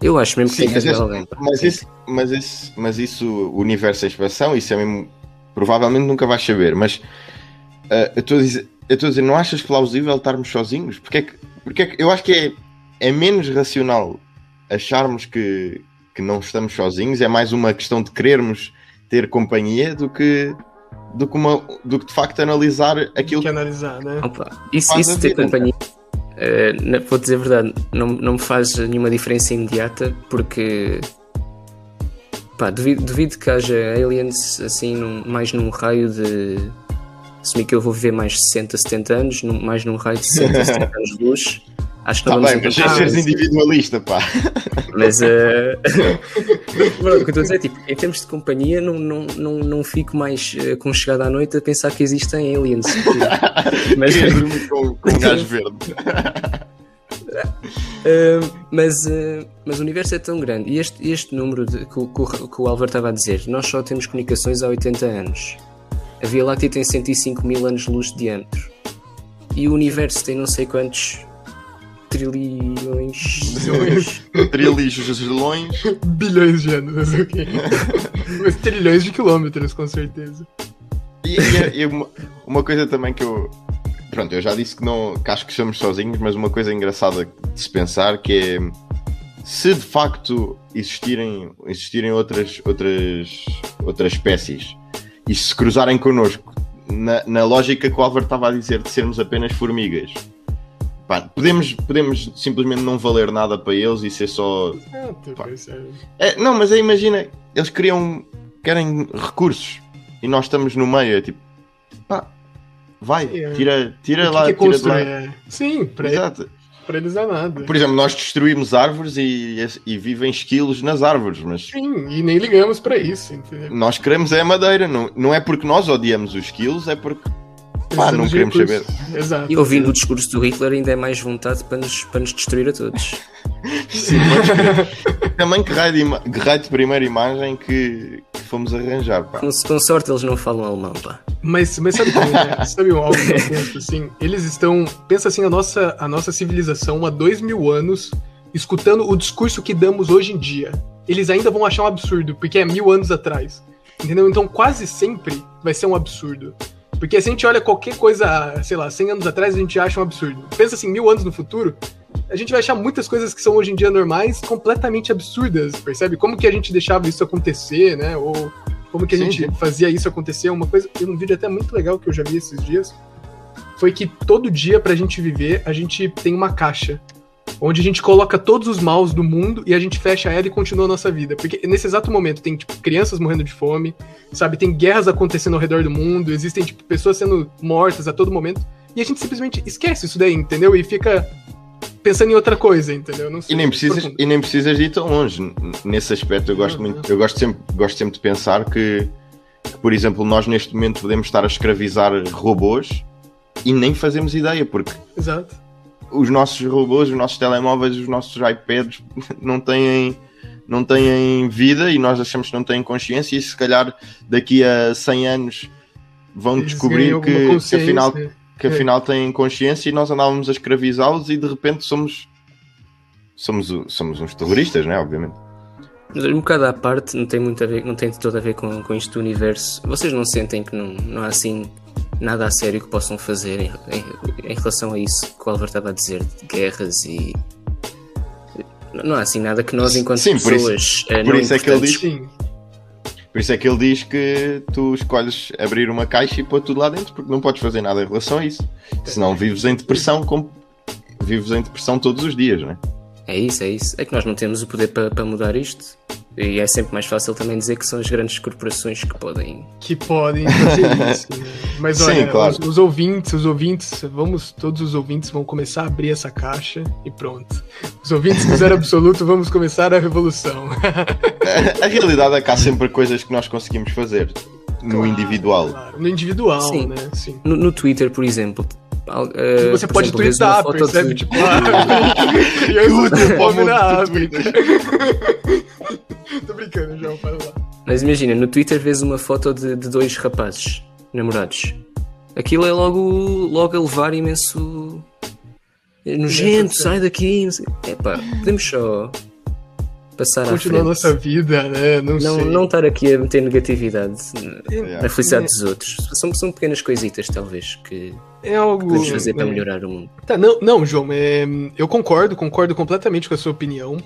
Eu acho mesmo que Sim, tem que alguém. Mas isso, mas, isso, mas isso, o universo em expansão, isso é mesmo. Provavelmente nunca vais saber, mas uh, eu estou a dizer, eu estou a dizer, não achas plausível estarmos sozinhos? Porque é que, porque é que eu acho que é, é menos racional acharmos que, que não estamos sozinhos, é mais uma questão de querermos ter companhia do que do que, uma, do que de facto analisar aquilo que analisar, né? Opa, isso, isso ter companhia uh, vou dizer a verdade, não, não me faz nenhuma diferença imediata porque pá, duvido, duvido que haja aliens assim num, mais num raio de assumir que eu vou viver mais 60, 70 anos, num, mais num raio de 60, 70 anos de luz Acho que tá bem, mas já seres individualista, pá. Mas uh... o que eu estou a dizer é tipo, em termos de companhia, não, não, não, não fico mais uh, chegada à noite a pensar que existem aliens. mas com, com um gajo verde. Uh, mas, uh, mas o universo é tão grande e este, este número de, que, que, que o Álvaro estava a dizer, nós só temos comunicações há 80 anos. A Via Láctea tem 105 mil anos de luz de diâmetro e o universo tem não sei quantos trilhões. Trilhões. Bilhões de anos. Mas trilhões de quilômetros, com certeza. E, e- e uma, uma coisa também que eu. Pronto, eu já disse que, não, que acho que estamos sozinhos, mas uma coisa engraçada de se pensar que é se de facto existirem, existirem outras, outras, outras espécies e se cruzarem connosco na, na lógica que o Álvaro estava a dizer de sermos apenas formigas, pá, podemos, podemos simplesmente não valer nada para eles e ser só Pá. percebe. é, não, mas aí imagina, eles criam, querem recursos e nós estamos no meio, é tipo, pá, vai, É. tira, tira lá, que é tira lá. É. Sim, pra, Exato. pra eles é nada. Por exemplo, nós destruímos árvores e, e vivem esquilos nas árvores, mas Sim, e nem ligamos pra isso, entendeu? nós queremos é a madeira, não, não é porque nós odiamos os esquilos, é porque pá, não queremos saber. Exato. E ouvindo o discurso do Hitler, ainda é mais vontade para nos, para nos destruir a todos. Sim, mas também que raio de, ima- que raio de primeira imagem que, que fomos arranjar, pá. Com, com sorte, eles não falam alemão, pá. Mas, mas sabe como, né? Sabe algo que eu penso assim? Eles estão. Pensa assim, a nossa, a nossa civilização há dois mil anos, escutando o discurso que damos hoje em dia. Eles ainda vão achar um absurdo, porque é mil anos atrás. Entendeu? Então quase sempre vai ser um absurdo. Porque se a gente olha qualquer coisa, sei lá, 100 anos atrás, a gente acha um absurdo. Pensa assim, mil anos no futuro, a gente vai achar muitas coisas que são hoje em dia normais completamente absurdas, percebe? Como que a gente deixava isso acontecer, né? Ou como que a Sim, gente fazia isso acontecer. Uma coisa, tem um vídeo até muito legal que eu já vi esses dias, foi que todo dia pra gente viver, a gente tem uma caixa. Onde a gente coloca todos os maus do mundo e a gente fecha ela e continua a nossa vida. Porque nesse exato momento tem, tipo, crianças morrendo de fome, sabe? Tem guerras acontecendo ao redor do mundo, existem, tipo, pessoas sendo mortas a todo momento. E a gente simplesmente esquece isso daí, entendeu? E fica pensando em outra coisa, entendeu? Não sei. E nem precisas, Profundo. e nem precisas ir tão longe. Nesse aspecto eu gosto Uhum. muito, eu gosto sempre, gosto sempre de pensar que, que, por exemplo, nós neste momento podemos estar a escravizar robôs e nem fazemos ideia, porque Exato. Os nossos robôs, os nossos telemóveis, os nossos iPads não têm, não têm vida e nós achamos que não têm consciência e se calhar daqui a 100 anos vão Eles descobrir que, que afinal que afinal têm consciência e nós andávamos a escravizá-los e de repente somos somos, somos uns terroristas, né? Obviamente. Mas um bocado à parte, não tem muito a ver, não tem de todo a ver com, com isto do universo. Vocês não sentem que não, não há assim nada a sério que possam fazer em, em- em relação a isso que o Álvaro estava a dizer, de guerras e. Não há assim nada que nós, enquanto Sim, por isso- pessoas, eh, por não isso é que ele diz- Sim. Por isso é que ele diz que tu escolhes abrir uma caixa e pôr tudo lá dentro, porque não podes fazer nada em relação a isso. Senão vives em depressão, como vives em depressão todos os dias, né? É isso, é isso. É que nós não temos o poder para para mudar isto. E é sempre mais fácil também dizer que são as grandes corporações que podem. que podem fazer isso. né? Mas Sim, olha, claro. os, os ouvintes, os ouvintes, vamos, todos os ouvintes vão começar a abrir essa caixa e pronto. Os ouvintes do zero absoluto, vamos começar a revolução. A realidade é que há sempre coisas que nós conseguimos fazer no Claro, individual. claro. No individual, Sim. né? Sim. No, no Twitter, por exemplo. Eh, Você pode exemplo, foto percebe? de- Tipo, ah, crianças com fome na África. Tô brincando, João, para lá. Mas imagina, no Twitter vês uma foto de, de dois rapazes namorados. Aquilo é logo, logo a levar imenso. é Nojento, sai daqui. Epá, podemos só passar Continuar a à nossa frente. vida, né? Não, Não, sei. não estar aqui a meter negatividade na felicidade dos outros. São, são pequenas coisitas, talvez, que É algo. podemos fazer para né? melhorar o mundo. Tá, não, não, João, é, eu concordo, concordo completamente com a sua opinião.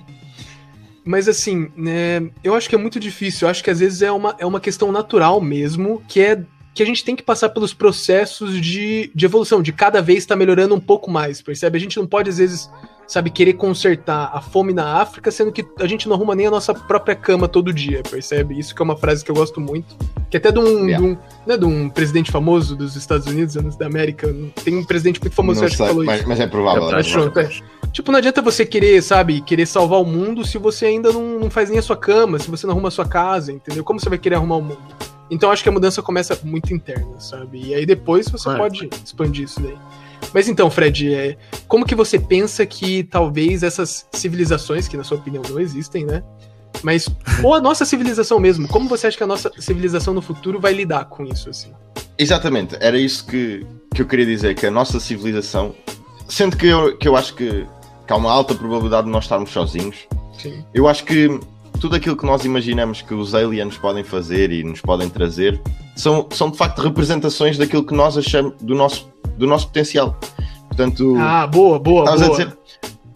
Mas assim, né, eu acho que é muito difícil. Eu acho que às vezes é uma, é uma questão natural mesmo, que é que a gente tem que passar pelos processos de, de evolução, de cada vez estar melhorando um pouco mais, percebe? A gente não pode, às vezes, sabe, querer consertar a fome na África, sendo que a gente não arruma nem a nossa própria cama todo dia, percebe? Isso que é uma frase que eu gosto muito. Que até de um, Yeah. de um, né, de um presidente famoso dos Estados Unidos, da América, tem um presidente muito famoso Não que sei, falou mas, isso. mas é provável. é provável. é. Tipo, não adianta você querer, sabe, querer salvar o mundo se você ainda não, não faz nem a sua cama, se você não arruma a sua casa, entendeu? Como você vai querer arrumar o mundo? Então acho que a mudança começa muito interna, sabe? E aí depois você Claro. pode expandir isso daí. Mas então, Fred, é, como que você pensa que talvez essas civilizações, que na sua opinião não existem, né? Mas, ou a nossa civilização mesmo, como você acha que a nossa civilização no futuro vai lidar com isso, assim? Exatamente, era isso que, que eu queria dizer, que a nossa civilização, sendo que eu, que eu acho que que há uma alta probabilidade de nós estarmos sozinhos. Sim. Eu acho que tudo aquilo que nós imaginamos que os aliens podem fazer e nos podem trazer são, são de facto representações daquilo que nós achamos do nosso, do nosso potencial. Portanto, Ah, boa, boa, estavas a boa. dizer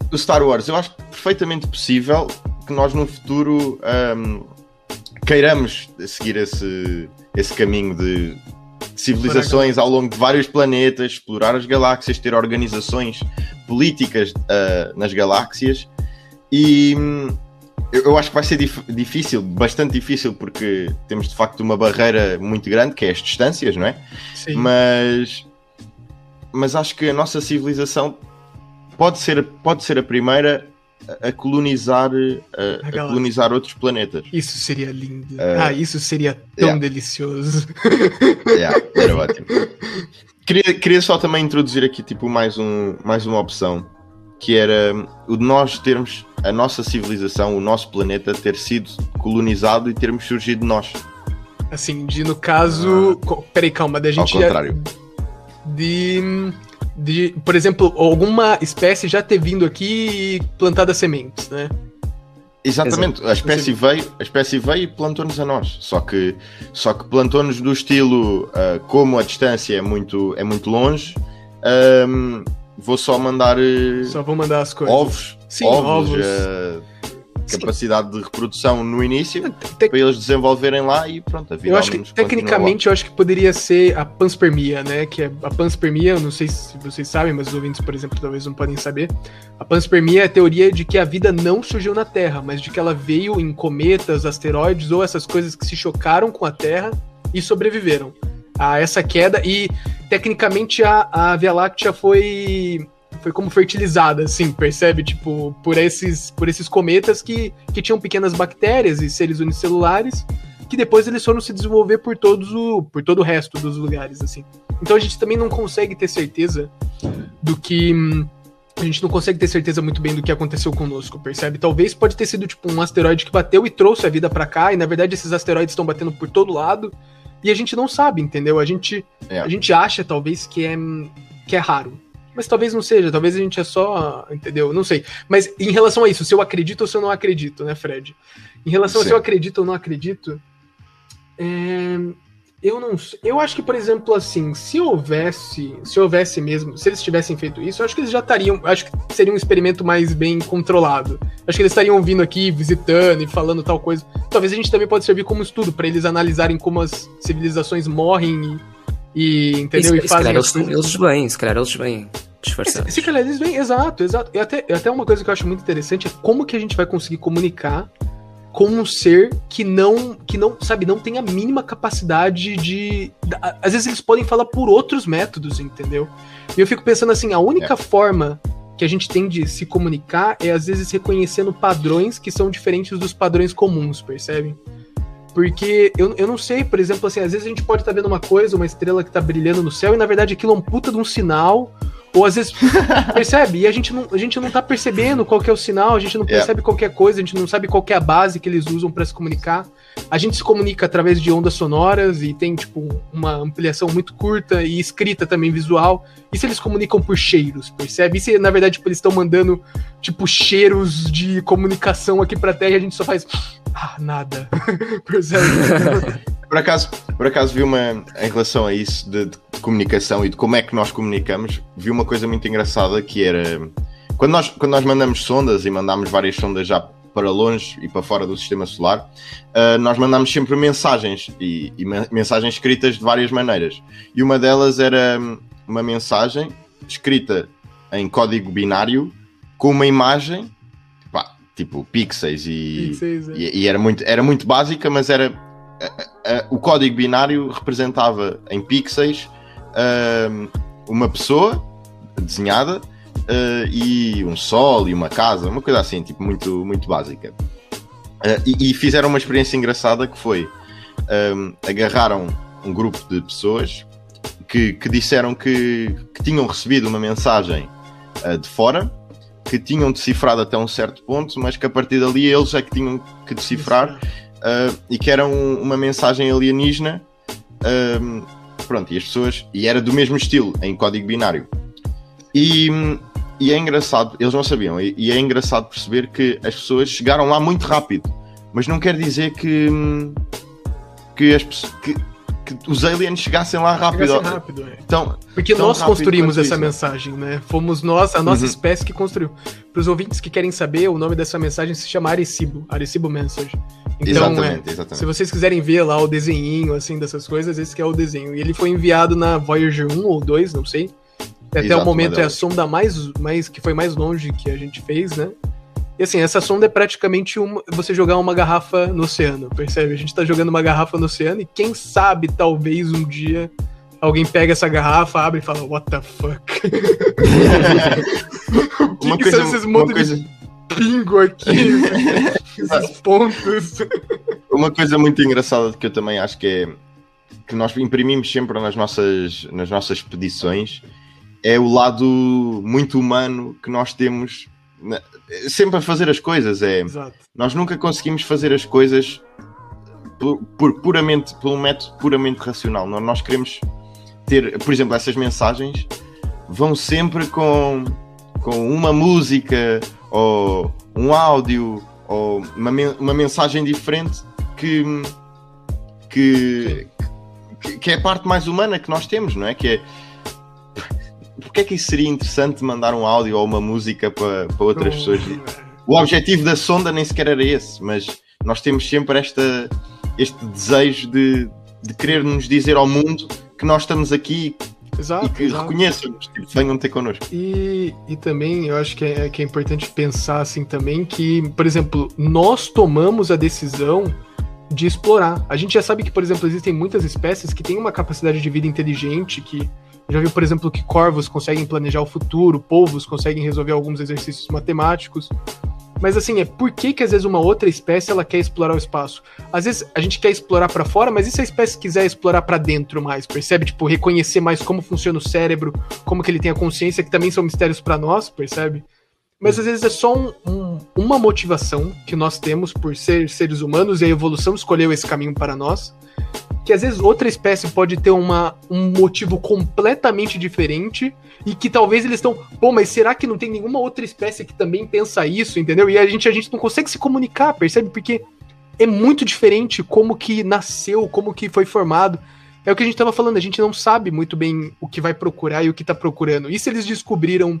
do Star Wars, eu acho perfeitamente possível que nós no futuro ahm, queiramos seguir esse, esse caminho de civilizações ao longo de vários planetas, explorar as galáxias, ter organizações políticas ah, nas galáxias e hum, eu, eu acho que vai ser dif- difícil, bastante difícil, porque temos de facto uma barreira muito grande que é as distâncias, não é? Sim. mas mas acho que a nossa civilização pode ser pode ser a primeira a- colonizar a, a colonizar outros planetas Isso seria lindo. É. Ah, isso seria tão Yeah. delicioso. Yeah, era ótimo queria, queria só também introduzir aqui tipo mais um mais uma opção que era o de nós termos a nossa civilização o nosso planeta ter sido colonizado e termos surgido nós Assim, de no caso. co- Peraí, calma, da ao gente. contrário De. De, por exemplo, alguma espécie já ter vindo aqui e plantado as sementes, né? Exatamente, a espécie veio, a espécie veio e plantou-nos a nós. Só que, só que plantou-nos do estilo ah, como a distância é muito, é muito longe, ahm, vou só mandar eh, Só vou mandar as coisas. ovos, Sim, ovos, ovos. Sim. capacidade de reprodução no início para eles desenvolverem lá e pronto, a vida Eu acho que tecnicamente eu acho que poderia ser a panspermia, né? Que é a panspermia, eu não sei se vocês sabem, mas os ouvintes, por exemplo, talvez não podem saber. A panspermia é a teoria de que a vida não surgiu na Terra, mas de que ela veio em cometas, asteroides ou essas coisas que se chocaram com a Terra e sobreviveram a essa queda. E tecnicamente a, a Via Láctea foi foi como fertilizada, assim, percebe? Tipo, por esses, por esses cometas que, que tinham pequenas bactérias e seres unicelulares que depois eles foram se desenvolver por todos o por todo o resto dos lugares assim. Então a gente também não consegue ter certeza do que a gente não consegue ter certeza muito bem do que aconteceu conosco, percebe? Talvez pode ter sido tipo um asteroide que bateu e trouxe a vida pra cá e na verdade esses asteroides estão batendo por todo lado e a gente não sabe, entendeu? A gente É. a gente acha talvez que é que é raro. Mas talvez não seja, talvez a gente é só, entendeu? Não sei. Mas em relação a isso, se eu acredito ou se eu não acredito, né, Fred? Em relação a se Sim. eu acredito ou não acredito, é, eu não. Eu acho que, por exemplo, assim, se houvesse, se houvesse mesmo, se eles tivessem feito isso, eu acho que eles já estariam, acho que seria um experimento mais bem controlado. Acho que eles estariam vindo aqui, visitando e falando tal coisa. Talvez a gente também pode servir como estudo para eles analisarem como as civilizações morrem e, e, entendeu? E, E, fazem calhar as eles, eles vêm, se calhar eles vêm disfarçados. Se calhar eles vêm, exato, exato. E até, até uma coisa que eu acho muito interessante é como que a gente vai conseguir comunicar com um ser que não, que não, sabe, não tem a mínima capacidade de. Às vezes eles podem falar por outros métodos, entendeu? E eu fico pensando assim, a única forma que a gente tem de se comunicar é às vezes reconhecendo padrões que são diferentes dos padrões comuns, percebe? Porque eu, eu não sei, por exemplo, assim, às vezes a gente pode estar vendo uma coisa, uma estrela que tá brilhando no céu, e na verdade aquilo é um puta de um sinal, ou às vezes, percebe? E a gente, não, a gente não tá percebendo qual que é o sinal, a gente não Yeah. percebe qualquer coisa, a gente não sabe qual é a base que eles usam para se comunicar. A gente se comunica através de ondas sonoras e tem, tipo, uma ampliação muito curta e escrita também visual. E se eles comunicam por cheiros, percebe? E se, na verdade, tipo, eles estão mandando, tipo, cheiros de comunicação aqui pra Terra e a gente só faz. Ah, nada. percebe? Por acaso, por acaso vi uma, em relação a isso de, de comunicação e de como é que nós comunicamos, vi uma coisa muito engraçada que era quando nós, quando nós mandamos sondas e mandamos várias sondas já para longe e para fora do sistema solar, ah, nós mandamos sempre mensagens e, e men- mensagens escritas de várias maneiras. E uma delas era uma mensagem escrita em código binário com uma imagem, pá, tipo pixels e, Pixels, é. e, e era, muito, era muito básica, mas era o código binário representava em pixels uma pessoa desenhada ah, e um sol e uma casa, uma coisa assim, tipo, muito, muito básica. Ah, e, fizeram uma experiência engraçada que foi agarraram um grupo de pessoas que, que disseram que, que tinham recebido uma mensagem ah, de fora, que tinham decifrado até um certo ponto, mas que a partir dali eles é que tinham que decifrar Uh, e que era um- uma mensagem alienígena. pronto, e as pessoas. E era do mesmo estilo, em código binário. E, e é engraçado, eles não sabiam, e, e é engraçado perceber que as pessoas chegaram lá muito rápido, mas não quer dizer que, que, as, que, que os aliens chegassem lá rápido. Chegasse rápido, é. Então, Porque nós construímos essa isso. mensagem, né? Fomos nós, a nossa Uhum. espécie que construiu. Para os ouvintes que querem saber, o nome dessa mensagem se chama Arecibo, Arecibo Message. Então, exatamente, é, exatamente. se vocês quiserem ver lá o desenhinho, assim, dessas coisas, esse que é o desenho. E ele foi enviado na Voyager 1 ou 2, não sei. Até Exato, o momento é a sonda mais, mais que foi mais longe que a gente fez, né? E assim, essa sonda é praticamente uma, você jogar uma garrafa no oceano, percebe? A gente tá jogando uma garrafa no oceano e quem sabe, talvez um dia, alguém pega essa garrafa, abre e fala, what the fuck? o que, Uma que coisa, são esses montes coisa, de pingo aqui? esses pontos? uma coisa muito engraçada que eu também acho que é que nós imprimimos sempre nas nossas, nas nossas expedições é o lado muito humano que nós temos sempre a fazer as coisas. É, Exato. nós nunca conseguimos fazer as coisas por, por puramente, por um método puramente racional. Nós, queremos ter, por exemplo, essas mensagens vão sempre com, com uma música ou um áudio ou uma, uma mensagem diferente que, que, que, que é a parte mais humana que nós temos, não é? Que é porque é que isso seria interessante mandar um áudio ou uma música para, para outras pessoas? O objetivo da sonda nem sequer era esse, mas nós temos sempre esta, este desejo de, de querer nos dizer ao mundo que nós estamos aqui Exato. e que exato. reconheçam-nos, tipo, venham ter connosco. E, e também eu acho que é, que é importante pensar assim também que, por exemplo, nós tomamos a decisão de explorar. A gente já sabe que, por exemplo, existem muitas espécies que têm uma capacidade de vida inteligente, que já viu, por exemplo, que corvos conseguem planejar o futuro, polvos conseguem resolver alguns exercícios matemáticos. Mas assim, é por que que às vezes uma outra espécie ela quer explorar o espaço? Às vezes a gente quer explorar pra fora, mas e se a espécie quiser explorar pra dentro mais, percebe? Tipo, reconhecer mais como funciona o cérebro, como que ele tem a consciência, que também são mistérios pra nós, percebe? Mas às vezes é só um- um- uma motivação que nós temos por ser seres humanos e a evolução escolheu esse caminho para nós. Que às vezes outra espécie pode ter uma, um motivo completamente diferente e que talvez eles estão, pô, mas será que não tem nenhuma outra espécie que também pensa isso, entendeu? E a gente, a gente não consegue se comunicar, percebe? Porque é muito diferente como que nasceu, como que foi formado. É o que a gente tava falando, a gente não sabe muito bem o que vai procurar e o que tá procurando. E se eles descobriram.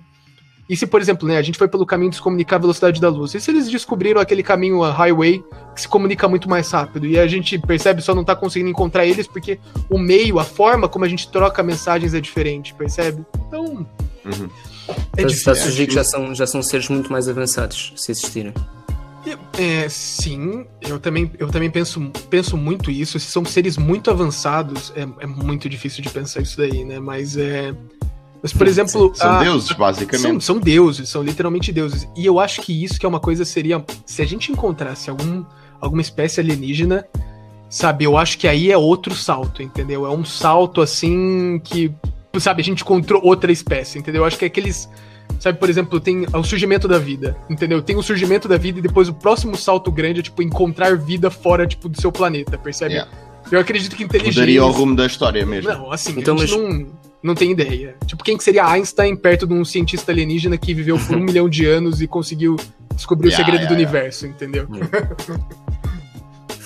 E se, por exemplo, né, a gente foi pelo caminho de se comunicar a velocidade da luz? E se eles descobriram aquele caminho, a highway, que se comunica muito mais rápido? E a gente percebe, só não tá conseguindo encontrar eles porque o meio, a forma como a gente troca mensagens é diferente, percebe? Então. Uhum. É Está sugerir que já são, já são seres muito mais avançados, se existirem. É, sim, eu também, eu também penso, penso muito isso. Se são seres muito avançados, é, é muito difícil de pensar isso daí, né? Mas é. Mas, por exemplo. São a- deuses, São, basicamente. são deuses, são literalmente deuses. E eu acho que isso que é uma coisa seria. Se a gente encontrasse algum, alguma espécie alienígena, sabe, eu acho que aí é outro salto, entendeu? É um salto assim que. Sabe, a gente encontrou outra espécie, entendeu? Eu acho que é aqueles. Sabe, por exemplo, tem o surgimento da vida, entendeu? Tem o surgimento da vida e depois o próximo salto grande é, tipo, encontrar vida fora, tipo, do seu planeta, percebe? Yeah. Eu acredito que inteligência... Mudaria o rumo da história mesmo. Não, assim, Então, a gente mas- não, não tem ideia. Tipo, quem que seria Einstein perto de um cientista alienígena que viveu por um milhão de anos e conseguiu descobrir o Yeah, segredo yeah, do yeah. universo, entendeu?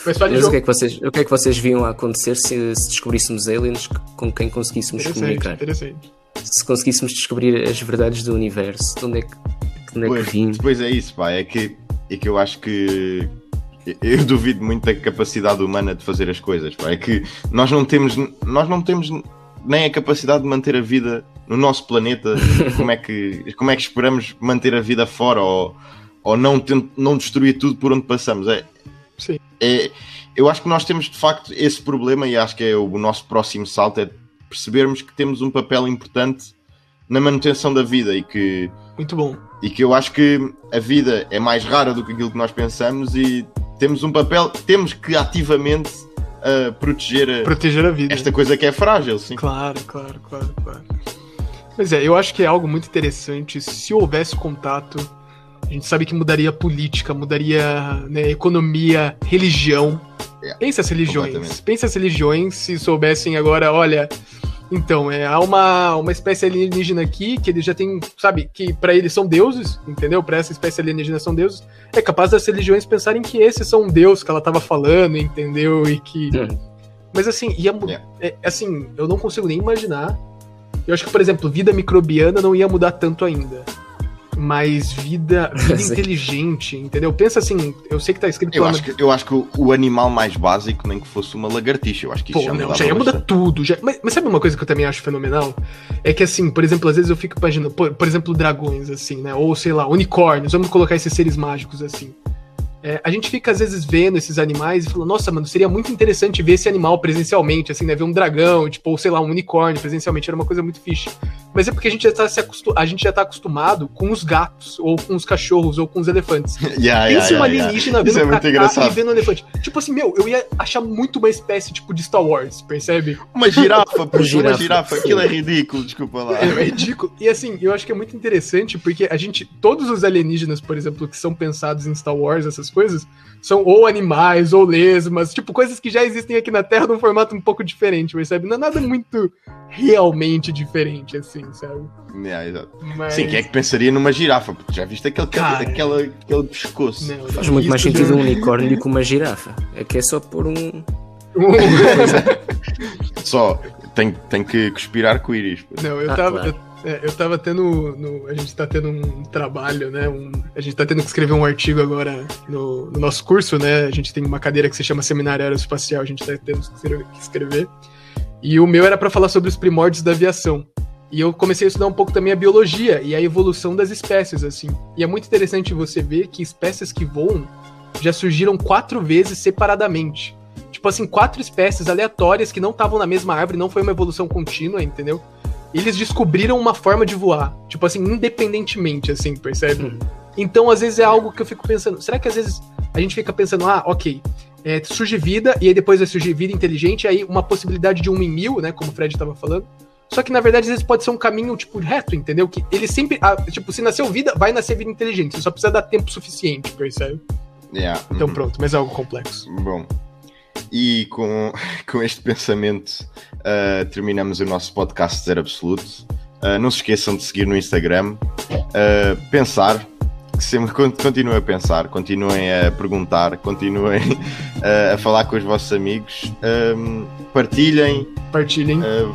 Mas Mas o que, é que vocês, o que é que vocês viam acontecer se, se descobríssemos aliens com quem conseguíssemos Interessante, comunicar? interessante. Se conseguíssemos descobrir as verdades do universo, de onde é que, de onde é que Pois, vimos? é isso, pá. É que, é que eu acho que. Eu duvido muito da capacidade humana de fazer as coisas, pá. É que nós não temos, nós não temos nem a capacidade de manter a vida no nosso planeta. como, é que, como é que esperamos manter a vida fora ou, ou não, tent- não destruir tudo por onde passamos? É, Sim. é, eu acho que nós temos de facto esse problema e acho que é o nosso próximo salto é percebermos que temos um papel importante na manutenção da vida e que Muito bom. e que eu acho que a vida é mais rara do que aquilo que nós pensamos e temos um papel, temos que ativamente uh, proteger a- Proteger a vida. esta coisa que é frágil, sim. Claro, claro, claro, claro. Mas é, eu acho que é algo muito interessante. Se houvesse contato, a gente sabe que mudaria a política, mudaria né, economia, religião. É, Pensa as religiões. Pensa as religiões se soubessem agora, olha, Então, é, há uma, uma espécie alienígena aqui que eles já tem, sabe, que para eles são deuses, entendeu? Para essa espécie alienígena são deuses. É capaz das religiões pensarem que esses são um deus que ela tava falando, entendeu? E que. Hum. Mas assim, ia, Yeah. é, assim, eu não consigo nem imaginar. Eu acho que, por exemplo, vida microbiana não ia mudar tanto ainda. Mas vida, vida inteligente, entendeu? Pensa assim, eu sei que tá escrito Eu lá acho, que, eu acho que o, o animal mais básico nem que fosse uma lagartixa. Eu acho que isso Pô, já não, mudava já ia mudar bastante. tudo. já- Mas, mas sabe uma coisa que eu também acho fenomenal? É que, assim, por exemplo, às vezes eu fico imaginando, por, por exemplo, dragões, assim, né? Ou, sei lá, unicórnios, vamos colocar esses seres mágicos, assim. É, a gente fica, às vezes, vendo esses animais e fala, nossa, mano, seria muito interessante ver esse animal presencialmente, assim, né? Ver um dragão, tipo, ou sei lá, um unicórnio presencialmente, era uma coisa muito fixe. Mas é porque a gente já tá, se acostu... a gente já tá acostumado com os gatos, ou com os cachorros, ou com os elefantes. Yeah, yeah, uma yeah, yeah. alienígena Isso vendo é um muito cacá engraçado. e vendo um elefante. Tipo assim, meu, eu ia achar muito uma espécie, tipo, de Star Wars, percebe? Uma girafa, uma girafa. girafa. Aquilo é ridículo, desculpa lá. É, é ridículo. E assim, eu acho que é muito interessante porque a gente, todos os alienígenas, por exemplo, que são pensados em Star Wars, essas coisas, são ou animais ou lesmas, tipo, coisas que já existem aqui na Terra num formato um pouco diferente, percebe? Não é nada muito realmente diferente, assim, sabe? Yeah, exato. Mas... Sim, quem é que pensaria numa girafa? Porque já viste aquele, Cara. aquela, aquele pescoço. Não, Faz muito mais sentido já- um unicórnio do que uma girafa. É que é só pôr um. Só tem, tem que cuspir arco-íris. Não, eu Ah, tava. claro. Eu, é, eu tava tendo. no- a gente tá tendo um trabalho, né? um- a gente tá tendo que escrever um artigo agora no, no nosso curso, né? A gente tem uma cadeira que se chama Seminário Aeroespacial, a gente tá tendo que escrever-. E o meu era pra falar sobre os primórdios da aviação. E eu comecei a estudar um pouco também a biologia e a evolução das espécies, assim. E é muito interessante você ver que espécies que voam já surgiram quatro vezes separadamente. Tipo assim, quatro espécies aleatórias que não estavam na mesma árvore, não foi uma evolução contínua, entendeu? Eles descobriram uma forma de voar, tipo assim, independentemente, assim, percebe? Uhum. Então, às vezes é algo que eu fico pensando. Será que às vezes a gente fica pensando, ah, ok, é, surge vida, e aí depois vai surgir vida inteligente, aí uma possibilidade de um em mil, né? Como o Fred tava falando. Só que na verdade, às vezes pode ser um caminho, tipo, reto, entendeu? Que ele sempre. ah, tipo, se nasceu vida, vai nascer vida inteligente. Você só precisa dar tempo suficiente, percebe? Yeah, Então uhum. pronto, mas é algo complexo. Bom, e com, com este pensamento uh, terminamos o nosso podcast Zero Absoluto. Uh, não se esqueçam de seguir no Instagram. Uh, pensar, sempre con- continuem a pensar, continuem a perguntar, continuem uh, a falar com os vossos amigos, um, partilhem, Partilhem. uh,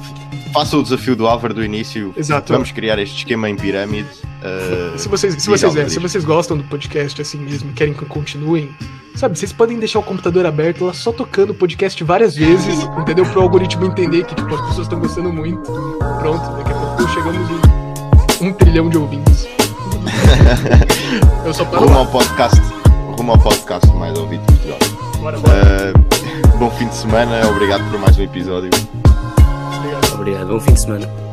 façam o desafio do Álvaro do início. Exato. Vamos criar este esquema em pirâmide. uh, Se vocês, se, vocês, é, se vocês gostam do podcast assim mesmo, querem que continuem, sabe, vocês podem deixar o computador aberto lá só tocando o podcast várias vezes, entendeu? Pro algoritmo entender que tipo, as pessoas estão gostando muito. Pronto, daqui a pouco chegamos em um trilhão de ouvintes. Eu paro rumo ao podcast, rumo ao podcast mais ouvido de Portugal. Bora, bora. Uh, bom fim de semana, obrigado por mais um episódio. Obrigado. Obrigado. Bom fim de semana.